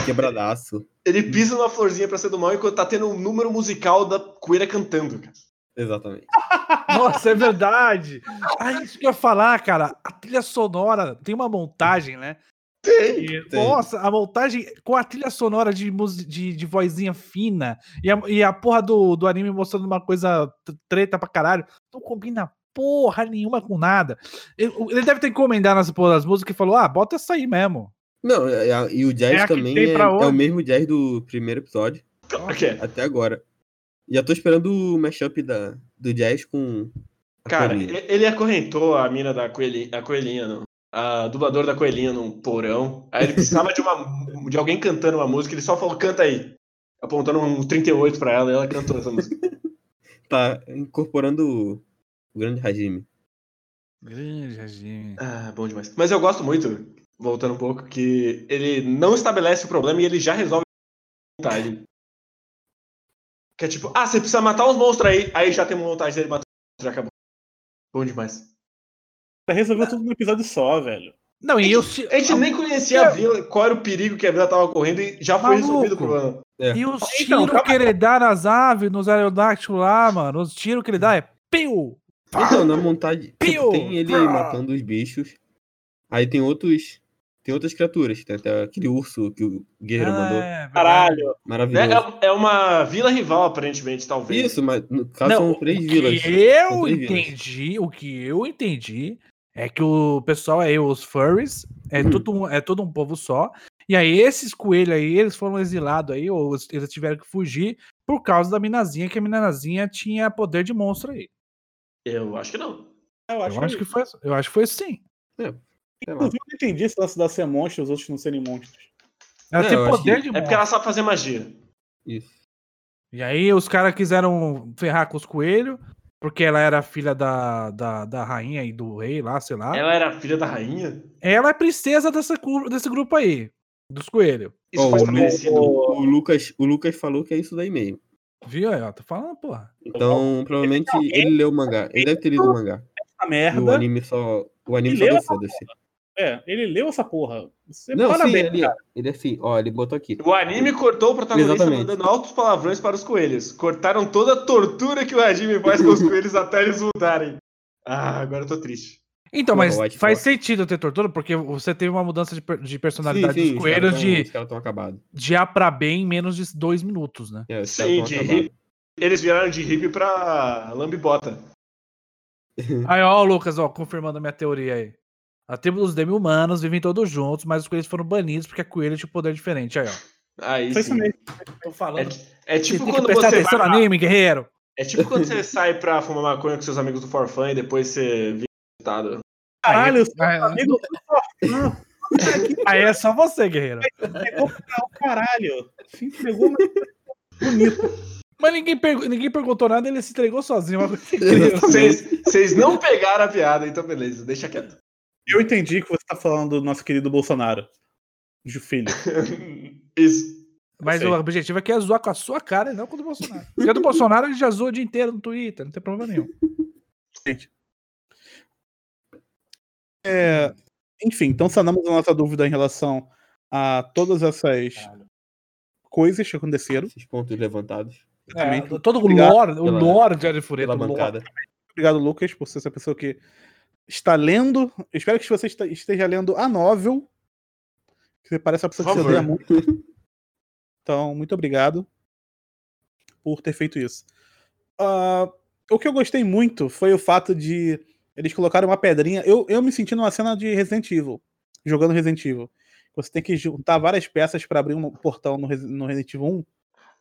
quebradaço. Ele pisa numa florzinha pra ser do mal enquanto tá tendo um número musical da coelha cantando, cara. Exatamente. Nossa, é verdade. Ah, isso que eu ia falar, cara. A trilha sonora tem uma montagem, né? Tem. E, Tem. Nossa, a montagem com a trilha sonora de, de, de vozinha fina e a, e a porra do, do anime mostrando uma coisa treta pra caralho. Não combina porra nenhuma com nada. Ele, ele deve ter encomendado nas porra das músicas e falou: ah, bota essa aí mesmo. Não, é- é- e o jazz É também é, é o mesmo jazz do primeiro episódio, O quê? até agora. Já tô esperando o mashup da, do jazz com. Cara, coelhinha. ele acorrentou a mina da coelhinha, a coelhinha, não. A dubladora da coelhinha num porão. Aí ele precisava de, uma, de alguém cantando uma música, ele só falou, canta aí. Apontando um 38 pra ela e ela cantou essa música. Tá incorporando o, grande Hajime. Grande regime. Ah, bom demais. Mas eu gosto muito, voltando um pouco, que ele não estabelece o problema e ele já resolve a vontade. Que é tipo, ah, você precisa matar uns monstros aí, aí já tem uma vontade dele matar os monstros, já acabou. Bom demais. Resolveu tudo num episódio só, velho. Não, e eu. A gente nem conhecia a vila, qual era o perigo que a vila tava correndo e já foi Maluco. resolvido o problema. E os Então, tiros que ele dá nas aves, nos aerodáctilos lá, mano. Os tiros que ele dá é piu! Então, na montagem, tipo, Piu! tem ele matando os bichos. Aí tem outros. Tem outras criaturas. Tem até aquele urso que o guerreiro mandou. É, verdade. Caralho. Maravilhoso. É, é uma vila rival, aparentemente, talvez. Isso, mas no caso Não, são o três que vilas. Eu três vilas. entendi, o que eu entendi é que o pessoal aí, os furries, é, Uhum. tudo, um- é todo um povo só. E aí, esses coelhos aí, eles foram exilados aí, ou eles- tiveram que fugir por causa da minazinha, que a minazinha tinha poder de monstro aí. Eu acho que não. Eu Eu acho, acho, que... que foi, eu acho que foi sim. Lá. Inclusive, eu não entendi esse lance da ser monstro e os outros não serem monstros. Ela É, tem acho poder que- de É monstro. porque ela sabe fazer magia. Isso. E aí os caras quiseram ferrar com os coelhos, porque ela era filha da, da, da rainha e do rei lá, sei lá. Ela era filha da rainha? Ela é princesa dessa, desse grupo aí, dos coelhos. Isso foi o, estabelecido. o, o Lucas, o Lucas falou que é isso daí mesmo. Viu aí, ó? Tô falando, porra. Então, provavelmente ele leu o mangá. Ele deve ter lido o mangá. Essa E o merda. anime só. O anime só deu foda-se. É, ele leu essa porra. Você Não, sim, parabéns, ele, cara. ele é assim, ó, ele botou aqui. O anime cortou o protagonista Exatamente. mandando altos palavrões para os coelhos. Cortaram toda a tortura que o Hajime faz com os coelhos até eles mudarem. Ah, agora eu tô triste. Então, mas White faz Fox. sentido ter tortura, porque você teve uma mudança de, de Sim, personalidade sim, dos os coelhos caras tão- de, Os caras estão acabados. de A pra B em menos de dois minutos, né? É, Sim, de. Eles viraram de hippie pra lambibota. Aí, ó, o Lucas, ó, confirmando a minha teoria aí. A tribo dos demi-humanos vivem todos juntos, mas os coelhos foram banidos porque a coelha tinha um poder diferente. Aí, ó. Aí Foi isso sim. mesmo. Tô É, falando. é Você tipo que quando você atenção vai no pra- anime, guerreiro. É tipo quando você sai pra fumar maconha com seus amigos do Forfã e depois você vira resultado. Caralho, eu sou Aí, amigo do Forfã. aí é só você, guerreiro. Pegou pra caralho. Se entregou, mas bonito. Mas ninguém, pergu- ninguém perguntou nada, ele se entregou sozinho. Vocês não pegaram a piada, então beleza, deixa quieto. Eu entendi que você tá falando do nosso querido Bolsonaro. De filho. Isso. Mas o objetivo aqui é zoar com a sua cara e não com o do Bolsonaro. Porque a do Bolsonaro ele já zoa o dia inteiro no Twitter, não tem problema nenhum. É, enfim, então sanamos a nossa dúvida em relação a todas essas coisas que aconteceram. Esses pontos levantados. É, todo o Obrigado lore, o lore de Arifureta. o. Obrigado, Lucas, por ser essa pessoa que está lendo. Eu espero que você este- esteja lendo a novel. Que você parece uma pessoa que se favor. odeia muito. Então, muito obrigado por ter feito isso. Ah, o que eu gostei muito foi o fato de eles colocarem uma pedrinha. Eu, eu me senti numa cena de Resident Evil, jogando Resident Evil. Você tem que juntar várias peças para abrir um portão no, no Resident Evil 1.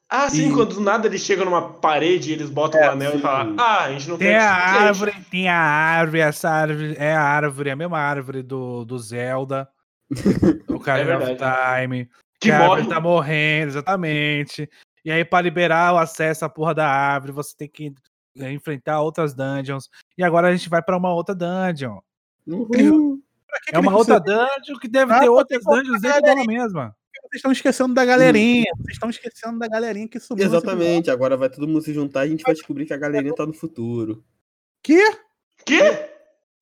Ah, sim, E- quando do nada eles chegam numa parede e eles botam É, um anel e sim. falam: Ah, a gente não Tem tem a o suficiente." árvore, tem a árvore, essa árvore é a árvore, a mesma árvore do, do Zelda. O cara É of Time. Que Que a árvore tá morrendo, exatamente. E aí, para liberar o acesso à porra da árvore, você tem que é, enfrentar outras dungeons. E agora a gente vai pra uma outra dungeon. Uhul. Que que É uma eles outra dungeon que deve Ah, ter outras que dungeons dentro dela mesma. Vocês estão esquecendo da galerinha. Vocês estão esquecendo da galerinha que episódio. Exatamente, agora vai todo mundo se juntar e a gente vai descobrir que a galerinha tá no futuro. Que? Quê?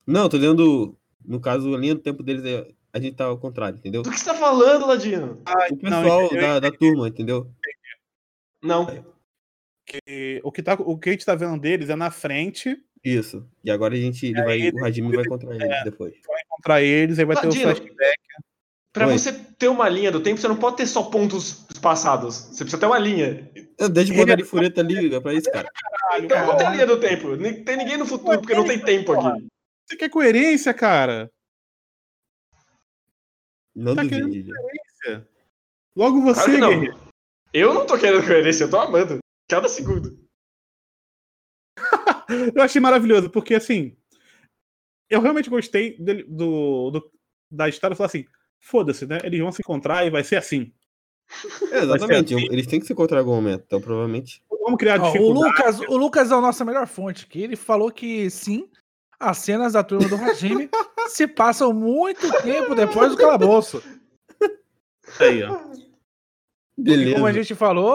Não, tô dizendo. No caso, a linha do tempo deles é. a gente tá ao contrário, entendeu? Do que você tá falando, Ladino? O pessoal eu- da, da turma, entendeu? Não. que- o, que tá, o que a gente tá vendo deles é na frente, Isso. E agora a gente, ele vai, o Hajime vai contra eles depois. contra eles, aí vai ter o Ladino, flashback. Pra Oi. você ter uma linha do tempo, você não pode ter só pontos espaçados. Você precisa ter uma linha. Eu deixo botar de fureta ali pra isso, cara. Então não tem a linha do tempo. Nem tem ninguém no futuro, porque não tem tempo aqui. Você quer coerência, cara? Não Tá duvide. Jé. Logo Claro você, que não. Eu não tô querendo coerência, eu tô amando. Cada segundo. Eu achei maravilhoso, porque assim. Eu realmente gostei dele- do, do- da história. Falar assim: foda-se, né? Eles vão se encontrar e vai ser assim. É, exatamente. assim. Eles têm que se encontrar em algum momento. Então, provavelmente. Vamos criar Ó, o, dificuldade. Lucas, o Lucas é a nossa melhor fonte aqui. Ele falou que sim, as cenas da turma do Hajime se passam muito tempo depois do calabouço. Aí, ó. Beleza. Como a gente falou,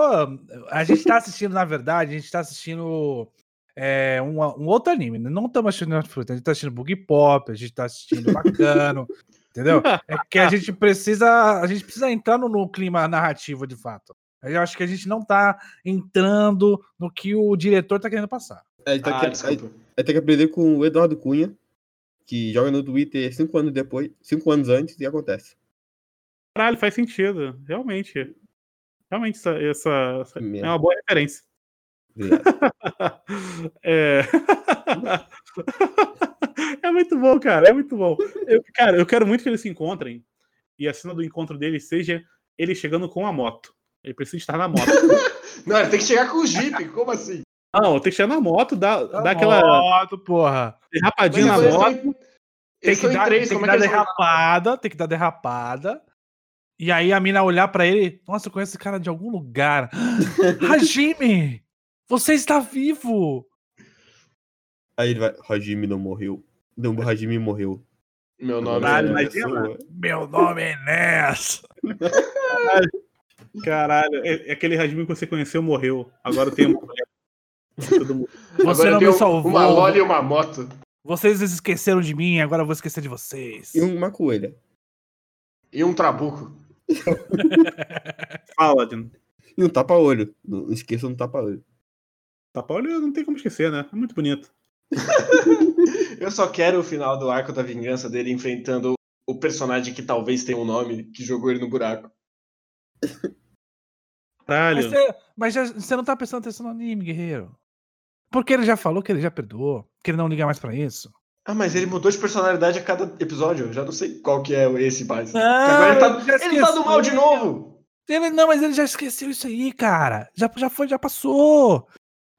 a gente tá assistindo, na verdade, a gente tá assistindo é, um, um outro anime. né? Não estamos assistindo Netflix, a gente tá assistindo Boogie Pop, a gente tá assistindo Bacano, entendeu? É que a gente precisa, a gente precisa entrar no, no clima narrativo de fato. Eu acho que a gente não tá entrando no que o diretor tá querendo passar. A gente, tá Ah, que- gente tem que aprender com o Eduardo Cunha, que joga no Twitter cinco anos depois, cinco anos antes, e acontece. Caralho, faz sentido. Realmente. Realmente, essa, essa, essa é uma boa referência. É... é muito bom, cara. É muito bom. Eu, cara, eu quero muito que eles se encontrem. E a cena do encontro deles seja ele chegando com a moto. Ele precisa estar na moto. Não, ele tem que chegar com o Jeep, como assim? Não, tem que chegar na moto, dar, dar aquela Moto, porra. derrapadinha na moto. Tem Eles que, dar, três, tem como que é dar derrapada, tem que dar derrapada. E aí a mina olhar pra ele, nossa, eu conheço esse cara de algum lugar. Hajime, você está vivo. Aí ele vai. Hajime não morreu. Não, o Hajime morreu. Meu nome Caralho, é... Meu nome é Ness. Caralho, é, é aquele Rasmin que você conheceu morreu. Agora tem uma mulher. Mundo. Você Agora não me salvou. Uma lolly e uma moto. Vocês esqueceram de mim, agora eu vou esquecer de vocês. E uma coelha. E um trabuco. Fala, Dino. E um tapa-olho. Não não esqueça um tapa-olho. Tapa olho não tem como esquecer, né? É muito bonito. Eu só quero o final do arco da vingança dele enfrentando o personagem que talvez tenha um nome que jogou ele no buraco. Caralho. Mas, você, mas já- você não tá prestando atenção no anime, guerreiro. Porque ele já falou que ele já perdoou, que ele não liga mais pra isso. Ah, mas ele mudou de personalidade a cada episódio. Eu já não sei qual que é esse mais. Não, Agora ele tá, ele tá do mal de novo. Ele, não, mas ele já esqueceu isso aí, cara. Já, já foi, já passou.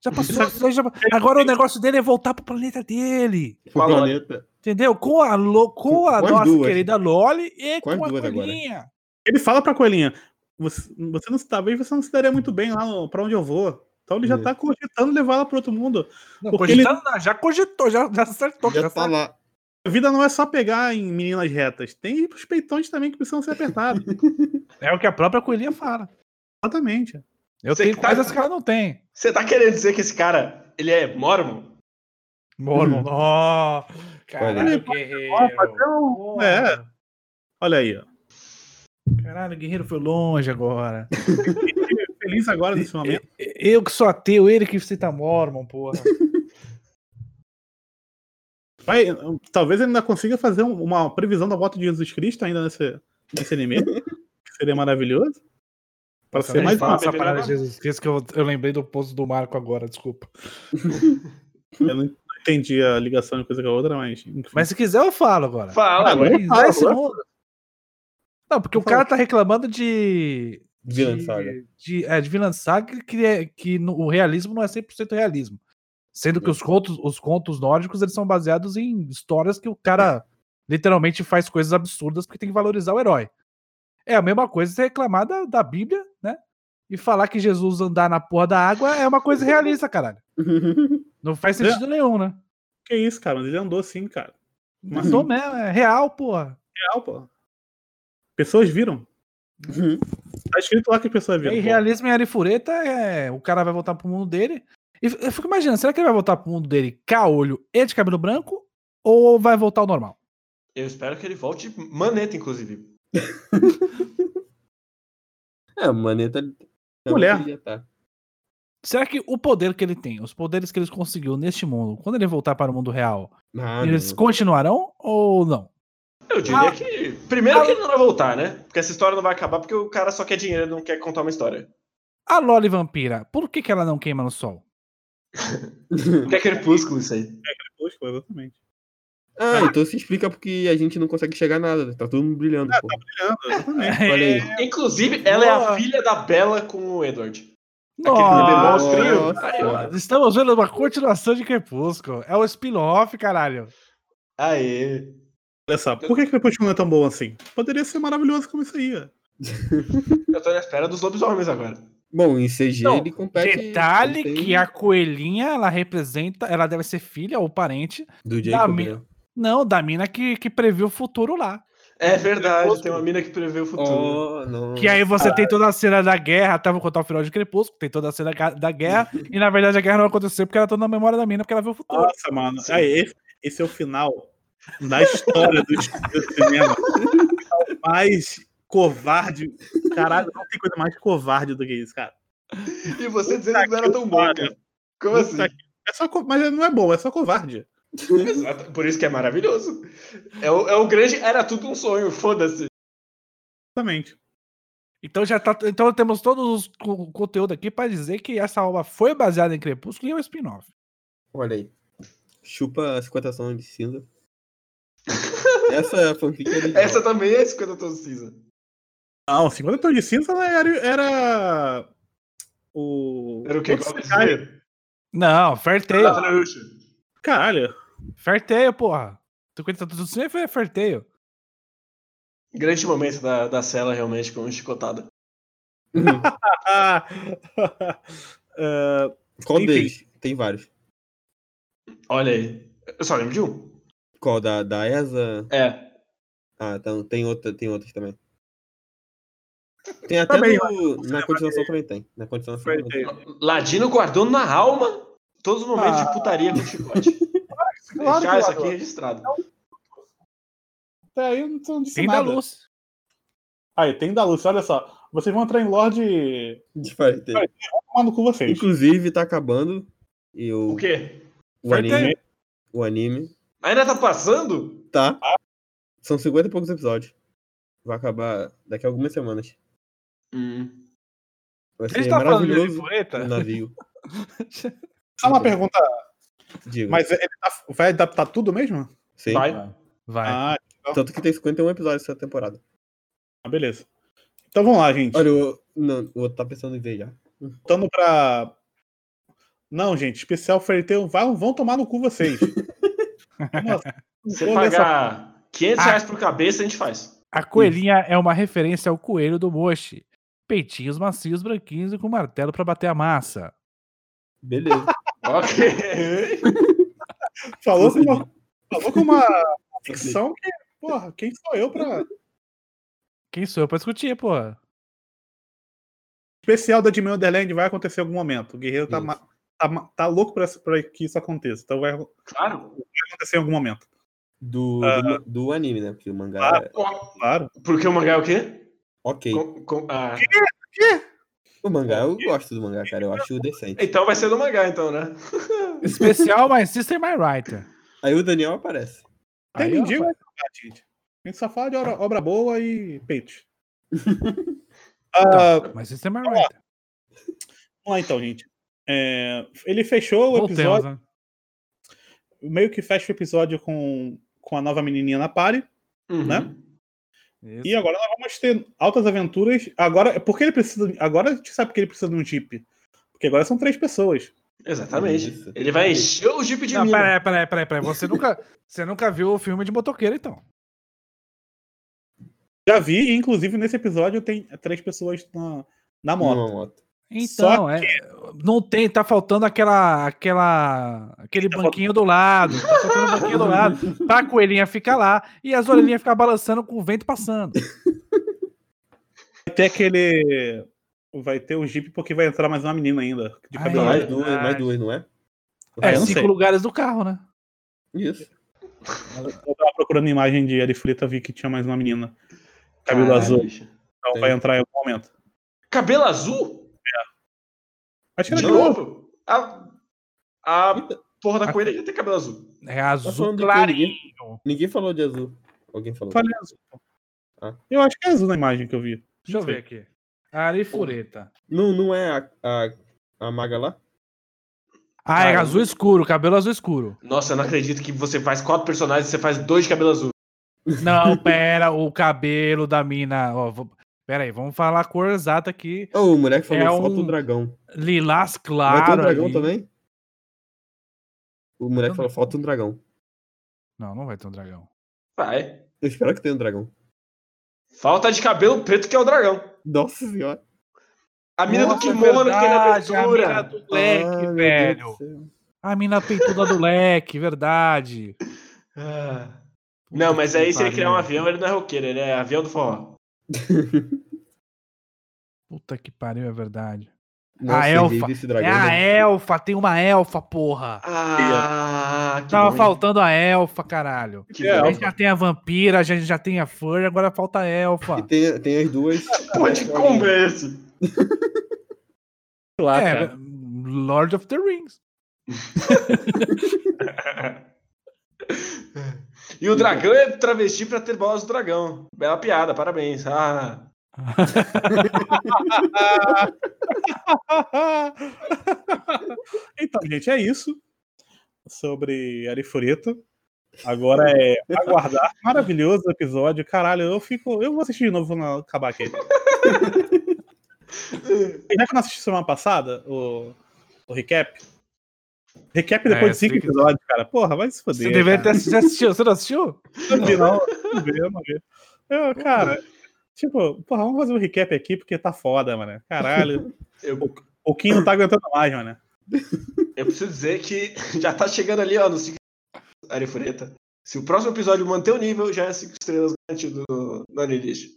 Já passou. já- Agora o negócio dele é voltar pro planeta dele. O Com a planeta. Entendeu? Com a, Lo- com a Com nossa duas. querida Loli e Com com, a duas agora. coelhinha. Ele fala pra Coelhinha: você, você não, talvez você não se daria muito bem lá no, pra onde eu vou. Então ele já É. tá cogitando levar ela pro outro mundo. Não, Porque cogitando, não, já cogitou, já, já acertou. Já já tá sabe. lá. A vida não é só pegar em meninas retas. Tem os peitões também que precisam ser apertados. É o que a própria coelhinha fala. Exatamente. Eu Você tenho que tá- coisas que ela não tem. Você tá querendo dizer que esse cara, ele é mormon? Mormon. Ó, caralho, guerreiro. Ó, ser um- Porra. é. Olha aí, ó. Caralho, o guerreiro foi longe agora. Feliz agora nesse momento. Eu que sou ateu, ele que cita Mormon, porra. Vai, talvez ele ainda consiga fazer um- uma previsão da volta de Jesus Cristo ainda nesse, nesse anime. que seria maravilhoso. Para ser Nem mais uma. essa parada de Jesus Cristo que eu, eu lembrei do posto do Marco agora, desculpa. Eu não entendi a ligação de coisa com a outra, mas. enfim. Mas se quiser eu falo agora. Fala, Ah, agora fala, esse agora mundo. Não, porque o cara tá reclamando de. De- Saga. De, é, de Vinland Saga, que, é, que no- o realismo não é 100% realismo. Sendo que os contos, os contos nórdicos eles são baseados em histórias que o cara literalmente faz coisas absurdas porque tem que valorizar o herói. É a mesma coisa você reclamar da, da Bíblia, né? E falar que Jesus andar na porra da água é uma coisa realista, caralho. Não faz sentido nenhum, né? Que isso, cara? Mas ele andou sim, cara. Mas Mandou mesmo, é real, porra. real, pô. Pessoas viram. Tá escrito lá que as pessoas viram. E pô. realismo em Arifureta é. O cara vai voltar pro mundo dele. E eu fico imaginando, será que ele vai voltar pro mundo dele caolho e de cabelo branco? Ou vai voltar ao normal? Eu espero que ele volte maneta, inclusive. É, maneta. é Mulher. tá. Será que o poder que ele tem, os poderes que ele conseguiu neste mundo, quando ele voltar para o mundo real, Ah, eles não. continuarão ou não? Eu diria Ah. que. Primeiro que ele não vai voltar, né? Porque essa história não vai acabar porque o cara só quer dinheiro e não quer contar uma história. A Loli Vampira, por que, que ela não queima no sol? Porque é crepúsculo isso aí. Poxa, exatamente. Ah, então se explica porque a gente não consegue chegar a nada. Tá todo mundo brilhando, pô. Brilhando, exatamente. Olha aí. Inclusive, ela é a filha da Bela com o Edward. Nossa, monstrinho. Nossa. Ó. estamos vendo uma continuação de Crepúsculo. É o spin-off, caralho. Aê. Olha só, por que Crepúsculo não é tão bom assim? Poderia ser maravilhoso como isso aí. ó. Eu tô na espera dos lobisomens agora. Bom, em CG Não, ele compete. Detalhe tem que a coelhinha, ela representa, ela deve ser filha ou parente, Do da Jacob, né? Não, da mina que, que previu o futuro lá. É verdade, tem uma mina que prevê o futuro. Oh, não. Que aí você tem toda a cena da guerra, até vou contar o final de Crepúsculo, tem toda a cena da guerra, e na verdade a guerra não aconteceu porque ela tá na memória da mina, porque ela viu o futuro. Nossa, mano. Aí, esse, esse é o final da história do, do cinema. É o mais covarde. Caralho, não tem coisa mais covarde do que isso, cara. E você dizendo que não era tão bom, cara. Como assim? Que- É só, mas não é bom, é só covarde. Exato, Por isso que é maravilhoso. É o, é o grande. Era tudo um sonho, foda-se. Exatamente. Então já tá, então temos todos os co- conteúdo aqui pra dizer que essa obra foi baseada em Crepúsculo e é um spin-off. Olha aí. Chupa 50 tons de cinza. Essa fanfic é. Essa também é 50 tons de cinza. Não, 50 tons de cinza era, era o. Era o que? Não, Fair Tail. Caralho. Fair Tail, porra. 50 tudo assim foi Fair Tail. Grande momento da, da cela, realmente, com chicotada. É, Qual Enfim. deles? Tem vários. Olha aí. Eu só lembro de um. Qual? Da, da ESA? É. Ah, então tem, outra, tem outros também. Tem até Também, no- na continuação também tem. Na continuação Fair também tem. Ladino guardou na alma todos os momentos Ah. de putaria com chicote. Claro Deixar que isso aqui registrado. Até aí eu não, disse Tem da nada. luz. Aí, tem da Lúcia, olha só. Vocês vão entrar em Lorde. De. Tomar no cu vocês. Inclusive, tá acabando. E o, O quê? o Fair anime. O anime. Ainda tá passando? Tá. São 50 e poucos episódios. Vai acabar daqui a algumas semanas. Hum. Vai A gente ser tá falando de maravilhoso o navio. Só uma pergunta, Diga. mas ele tá- vai adaptar tudo mesmo? Sim. Vai. Vai. Ah, Tanto que tem 51 episódios essa temporada. ah, beleza. Então vamos lá, gente. Olha, o, não, o outro tá pensando em ver já. Voltando pra. Não, gente, especial Tail, vão, vão tomar no cu vocês. Nossa, Você pagar 500 Ah. reais por cabeça, a gente faz. A coelhinha é uma referência ao coelho do Moshi. Peitinhos macios, branquinhos e com martelo pra bater a massa. Beleza. Ok. Falou com uma, falou com uma ficção que, porra, quem sou eu pra. Quem sou eu pra discutir, porra? Especial da Jimmy Underland vai acontecer em algum momento. O Guerreiro tá, tá, tá louco pra, pra que isso aconteça. Então vai Claro. acontecer em algum momento. Do, Ah. do, do anime, né? Porque o mangá Ah. é Claro. Porque o mangá é o quê? ok. Com- com- ah, O mangá, eu gosto do mangá, cara. Eu acho decente. Então vai ser do mangá, então, né? Especial My Sister My Writer. Aí o Daniel aparece. Tem Aí, mendigo, jogar, gente. A gente só fala de obra, obra boa e peitos. Ah, Então, My Sister My Writer. vamos lá então, gente. É, ele fechou o Voltemos, episódio, né? meio que fecha o episódio com, com a nova menininha na party. Uhum. Né? Isso. E agora nós vamos ter altas aventuras. Agora, porque ele precisa. Agora a gente sabe que ele precisa de um jeep. Porque agora são três pessoas. Exatamente. Isso. Ele vai encher o Jeep de Não, mina. peraí, peraí, peraí, peraí. Você nunca, você nunca viu o filme de motoqueiro, então. Já vi, e, inclusive nesse episódio tem três pessoas na, na moto. Numa moto. Então, é, não tem, tá faltando aquela, aquela, aquele Tá banquinho do lado, tá faltando um banquinho do lado, pra coelhinha ficar lá e as orelhinhas ficar balançando com o vento passando. Vai ter aquele. Vai ter o jeep porque vai entrar mais uma menina ainda. De Ah, cabelo é? Mais duas, mais duas, não é? É, não cinco sei. lugares do carro, né? Isso. Eu tava procurando imagem de Arifrita, vi que tinha mais uma menina. Cabelo Caralho, azul. bicho. Então Tem. vai entrar em algum momento. Cabelo azul? Acho que De era de novo. novo? A, a porra da coelha já tem cabelo azul. É azul clarinho. Ninguém falou de azul. Alguém falou. Falei azul. Ah. Eu acho que é azul na imagem que eu vi. Deixa eu ver aqui. Arifureta. Não, não é a, a, a maga lá? Ah, é azul escuro, cabelo azul escuro. Nossa, eu não acredito que você faz quatro personagens e você faz dois de cabelo azul. Não, pera, o cabelo da mina. Ó, vou... Pera aí, vamos falar a cor exata aqui. Oh, o moleque falou É falta um- o dragão. Lilás Vai ter claro. um dragão ali. também? O moleque Não. falou falta um dragão. Não, não vai ter um dragão. Vai. Eu espero que tenha um dragão. Falta de cabelo preto que é o dragão. Nossa senhora. A mina do Nossa, kimono que tem na verdade, A mina abertura. do leque, Ah, velho. A mina peituda do leque, verdade. Ah. Não, mas aí se ele criar um avião, ele não é roqueiro, ele é avião do forró. Puta que pariu, é verdade. Nossa, a elfa. É a elfa, tem uma elfa, porra. Ah, que Tava bom. faltando a elfa, caralho. Que A bom. gente já tem a vampira, a gente já tem a fur, agora falta a elfa. E tem, tem as duas. Porra de combo é esse? Lá, É, cara. Lord of the Rings. e o dragão é travesti pra ter bolas do dragão. Bela piada, parabéns. Ah. então, gente, é isso sobre Arifureta. Agora é aguardar. Maravilhoso episódio. Caralho, eu fico. Eu vou assistir de novo quando acabar aqui. Já que eu não assisti semana passada, o, o recap. Recap depois É, de cinco que- episódios, cara. Porra, vai se foder. Você deveria ter assistido. assistiu. Você não assistiu? Não vi, não. Não vi, eu não vi. Eu, cara, tipo, porra, vamos fazer um recap aqui porque tá foda, mano. Caralho. Eu, O Kim não tá aguentando mais, mano. eu preciso dizer que já tá chegando ali, ó, no 5 Arifureta. Se o próximo episódio manter o nível, já é 5 estrelas garantido no, no Anilist.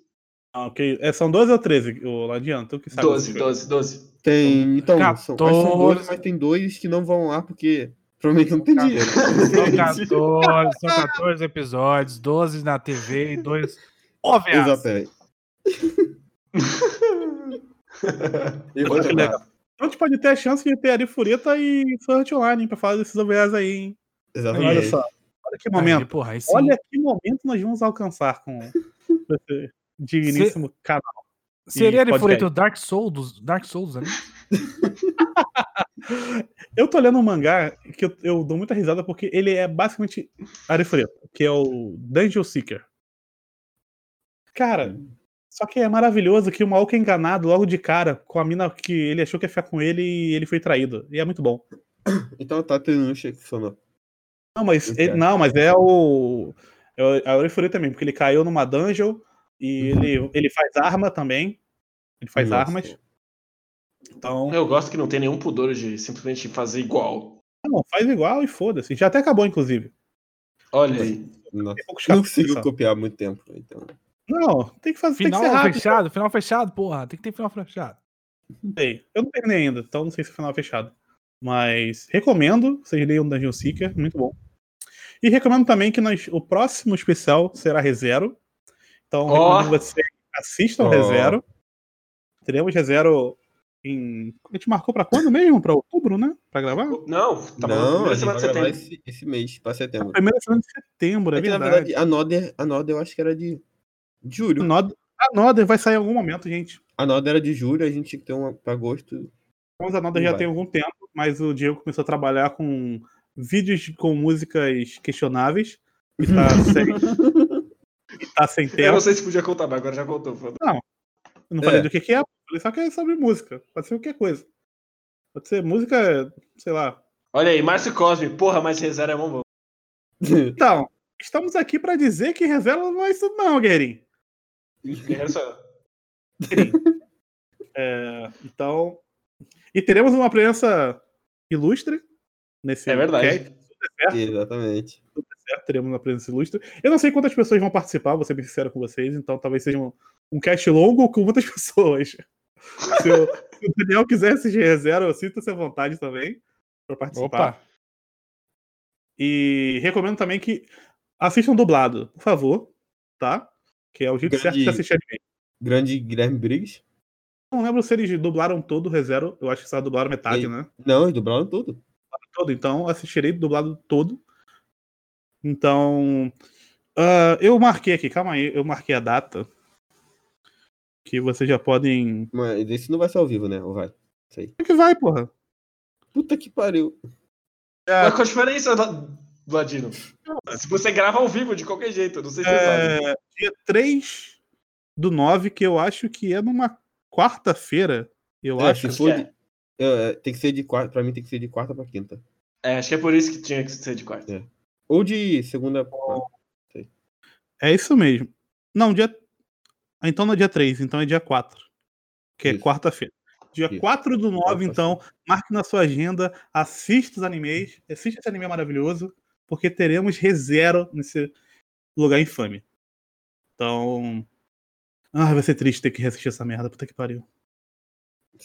Ah, ok. É, são 12 ou 13, o Ladiano? Tu que sabe. 12, dessas coisas. 12, 12. Tem. Então, são, acho que são 14. 12, mas tem dois que não vão lá porque provavelmente não tem dinheiro. São 14, são 14 episódios, 12 na TV e 2 OVAs. Exatamente. Então a gente pode ter a chance de ter Arifureta e Sword Online pra falar desses OVAs aí, hein? Exatamente. Olha só. Olha que Aí, momento. porra, aí. Olha que momento nós vamos alcançar com digníssimo canal. Seria ele podcast. o Dark Souls, Dark Souls ali? Eu tô lendo um mangá que eu, eu dou muita risada porque ele é basicamente Arifureta, que é o Dungeon Seeker. Cara, só que é maravilhoso que o maluco é enganado logo de cara com a mina que ele achou que ia ficar com ele e ele foi traído. E é muito bom. Então tá tendo um que funcionou. Não, mas, ele- não, mas é o. É o- é o Arifureta também, porque ele caiu numa dungeon e Uhum. ele, ele faz arma também. Ele faz Nossa. armas. Então, Eu gosto que não tem nenhum pudor de simplesmente fazer igual. não, faz igual e foda-se. Já até acabou, inclusive. Olha aí. Não conseguiu só. copiar há muito tempo. Então. Não, tem que fazer. Tem que Final ser rápido. fechado, final fechado, porra. Tem que ter final fechado. Sei. Eu não terminei ainda, então não sei se é final fechado. Mas recomendo, vocês leiam Dungeon Seeker, muito bom. E recomendo também que nós, o próximo especial será ReZero. Então, que vocês assistam Ó. ReZero. Teremos ReZero em. A gente marcou pra quando mesmo? Pra outubro, né? Pra gravar? Não, tá bom. não, Primeira a gente semana vai de gravar setembro. esse, esse mês, pra setembro. Primeira semana de setembro, é, É que, na verdade. verdade, a Noder, a Noder eu acho que era de de julho. A Nod- A Noder vai sair em algum momento, gente. A Noder era de julho, a gente tinha que ter uma pra agosto. Mas a Noder já vai. tem algum tempo, mas o Diego começou a trabalhar com vídeos com músicas questionáveis. E tá sem, tá sem Eu tempo. não sei se podia contar, mas agora já contou. foda. Eu não falei É. do que, que é, falei só que é sobre música. Pode ser qualquer coisa. Pode ser música, sei lá. Olha aí, Márcio Cosme. Porra, mas Rezero é bom. Então, estamos aqui pra dizer que Revela não é isso, não, Guerin. Sou eu? É, então. E teremos uma presença ilustre nesse É verdade. cast, Exatamente. Teremos uma presença ilustre. Eu não sei quantas pessoas vão participar, vou ser bem sincero com vocês, então talvez seja um, um cast longo com muitas pessoas. Se, o- se o Daniel quiser assistir Zero, eu sinto-se à vontade também para participar. Opa. E recomendo também que assistam dublado, por favor, tá? Que é o jeito certo de Grande- assistir anime. Grande Guilherme Briggs. Não lembro se eles dublaram todo o ReZero, eu acho que só dublaram metade, Ei. né? Não, eles dublaram tudo. todo, então assistirei dublado todo. Então, ah, eu marquei aqui, calma aí, eu marquei a data. Que vocês já podem. Mas esse não vai ser ao vivo, né? Ou vai? Sei. Como é que vai, porra? Puta que pariu. Mas qual a diferença, Vladino? Se você grava ao vivo de qualquer jeito, não sei se você sabe. É, dia 3 do 9, que eu acho que é numa quarta-feira. Eu É, acho. que de, é, tem que ser de quarta. Pra mim tem que ser de quarta pra quinta. É, acho que é por isso que tinha que ser de quarta. É. Ou de segunda. É isso mesmo. Não, dia. Ah, Então não é dia 3, então é dia 4. Que é quarta-feira. Dia Isso. 4 do 9, Quarta-feira. então, marque na sua agenda, assista os animes, assista esse anime maravilhoso, porque teremos ReZero nesse lugar infame. Então. Ah, vai ser triste ter que reassistir essa merda, puta que pariu.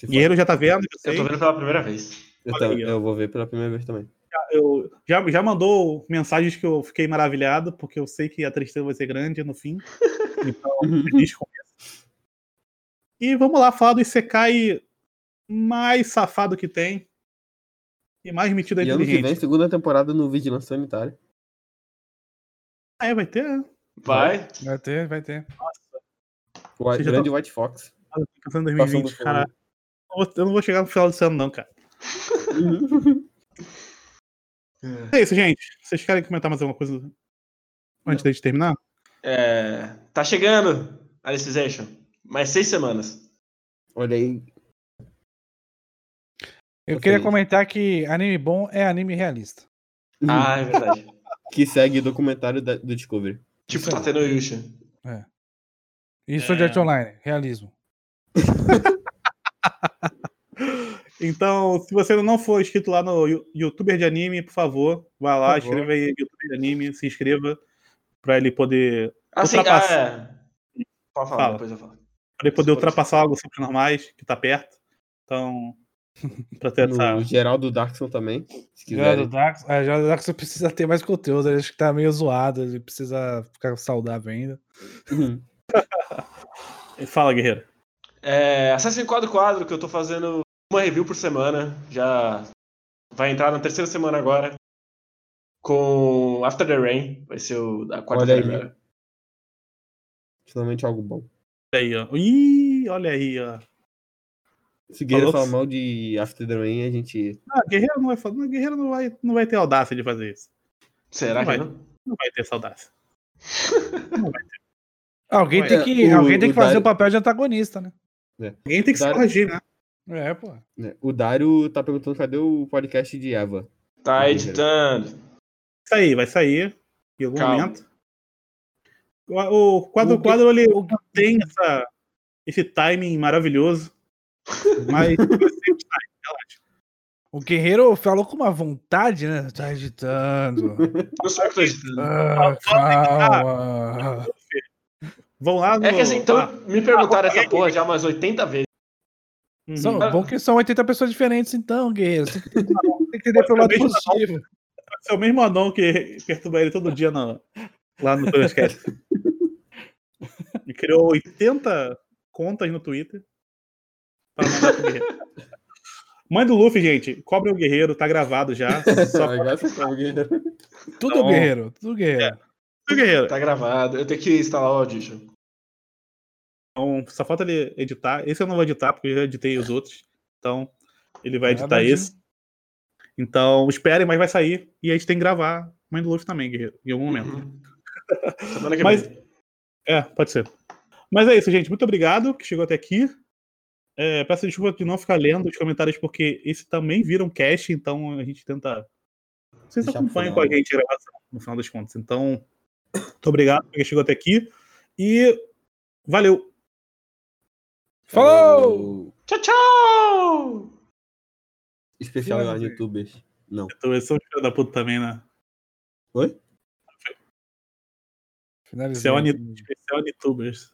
Guerreiro já tá vendo, eu. Eu tô vendo pela primeira vez. eu, ó. eu vou ver pela primeira vez também. Eu já, já mandou mensagens que eu fiquei maravilhado, porque eu sei que a tristeza vai ser grande no fim. Então, feliz com isso. E vamos lá falar do Isekai mais safado que tem. E mais metido E ano que vem, segunda temporada no Vigilância Sanitária. Ah, é, vai ter. né? Vai. Vai ter, vai ter. O Você já grande White Fox. Ah, eu tô pensando em Passando 2020, fome. cara. Eu não vou chegar no final desse ano, não, cara. É isso, gente. Vocês querem comentar mais alguma coisa antes de terminar? É, tá chegando Alicization. Mais seis semanas. Olha aí. Eu Tô queria feliz. comentar que anime bom é anime realista. Ah, é verdade. Que segue documentário da- do Discovery. tipo, Isso tá tendo Yusha. E Sword É. Art Online, realismo. Então, se você ainda não for inscrito lá no YouTuber de anime, por favor, vá lá, favor. escreva aí YouTuber de anime, se inscreva para ele poder, Assim, Ultrapassa- ah, é. Pode falar, Fala. depois eu falo. pra ele poder for ultrapassar algo super normais que tá perto. Então, para ter essa No Geraldo Darkson também. Se Já do quiserem. Dax, é, Dax precisa ter mais conteúdo, ele acho que tá meio zoado, ele precisa ficar saudável ainda. Uhum. Fala, guerreiro. É, Assassin's Quadro Quadro, que eu tô fazendo uma review por semana. Já vai entrar na terceira semana agora. Com After the Rain. Vai ser o da quarta-feira Olha aí. agora. Finalmente algo bom. Olha aí, ó. Ih, olha aí, ó. Se Guerreiro falar mal de After the Rain, a gente. Ah, guerreiro não vai fazer, não, guerreiro não vai, não vai ter audácia de fazer isso. Será Não que vai. não? Não vai ter essa audácia. Alguém Ué, tem que, o- alguém tem que fazer Dario- o papel de antagonista, né? Alguém tem que se Dário- corrigir, né? É, pô. né, O Dário tá perguntando cadê o podcast de Eva. Tá editando. Isso aí, vai sair em algum Calma. momento. O, o quadro O quadro ele tem essa, esse timing maravilhoso, mas O guerreiro falou com uma vontade, né? Tá editando. Sou eu que tô editando. Ah, calma. vão lá no. É que assim, então, ah, me perguntaram essa porra já umas 80 vezes. Uhum. São, bom que são 80 pessoas diferentes, então, guerreiro. Tem que entender, pelo lado positivo. É o mesmo anão que perturba ele todo dia no- lá no podcast. Ele criou 80 contas no Twitter pra mandar pro guerreiro. Mãe do Luffy, gente, cobre o guerreiro, tá gravado já. Só Ah, graças a Deus, Guerreiro. Tudo Então- guerreiro, tudo guerreiro. o guerreiro. Tá gravado. Eu tenho que instalar o Audition. Então, só falta ele editar. Esse eu não vou editar, porque eu já editei os outros. Então, ele vai Ah, editar Badinho. esse. Então, esperem, mas vai sair. E a gente tem que gravar Mãe do Luffy também, guerreiro, em algum momento. Uhum. Mas-. É, pode ser. Mas é isso, gente. Muito obrigado que chegou até aqui. É, peço desculpa de não ficar lendo os comentários, porque esse também vira um cast, então a gente tenta. Vocês Deixar acompanham com a gente a gravação, no final das contas. Então, muito obrigado por quem chegou até aqui. E valeu! Falou! Tchau, tchau! Especial Finalzinho. YouTubers. Não. Eu tô- sou um filho da puta também, né? Oi? Finalizei. Especial, Ani- especial YouTubers.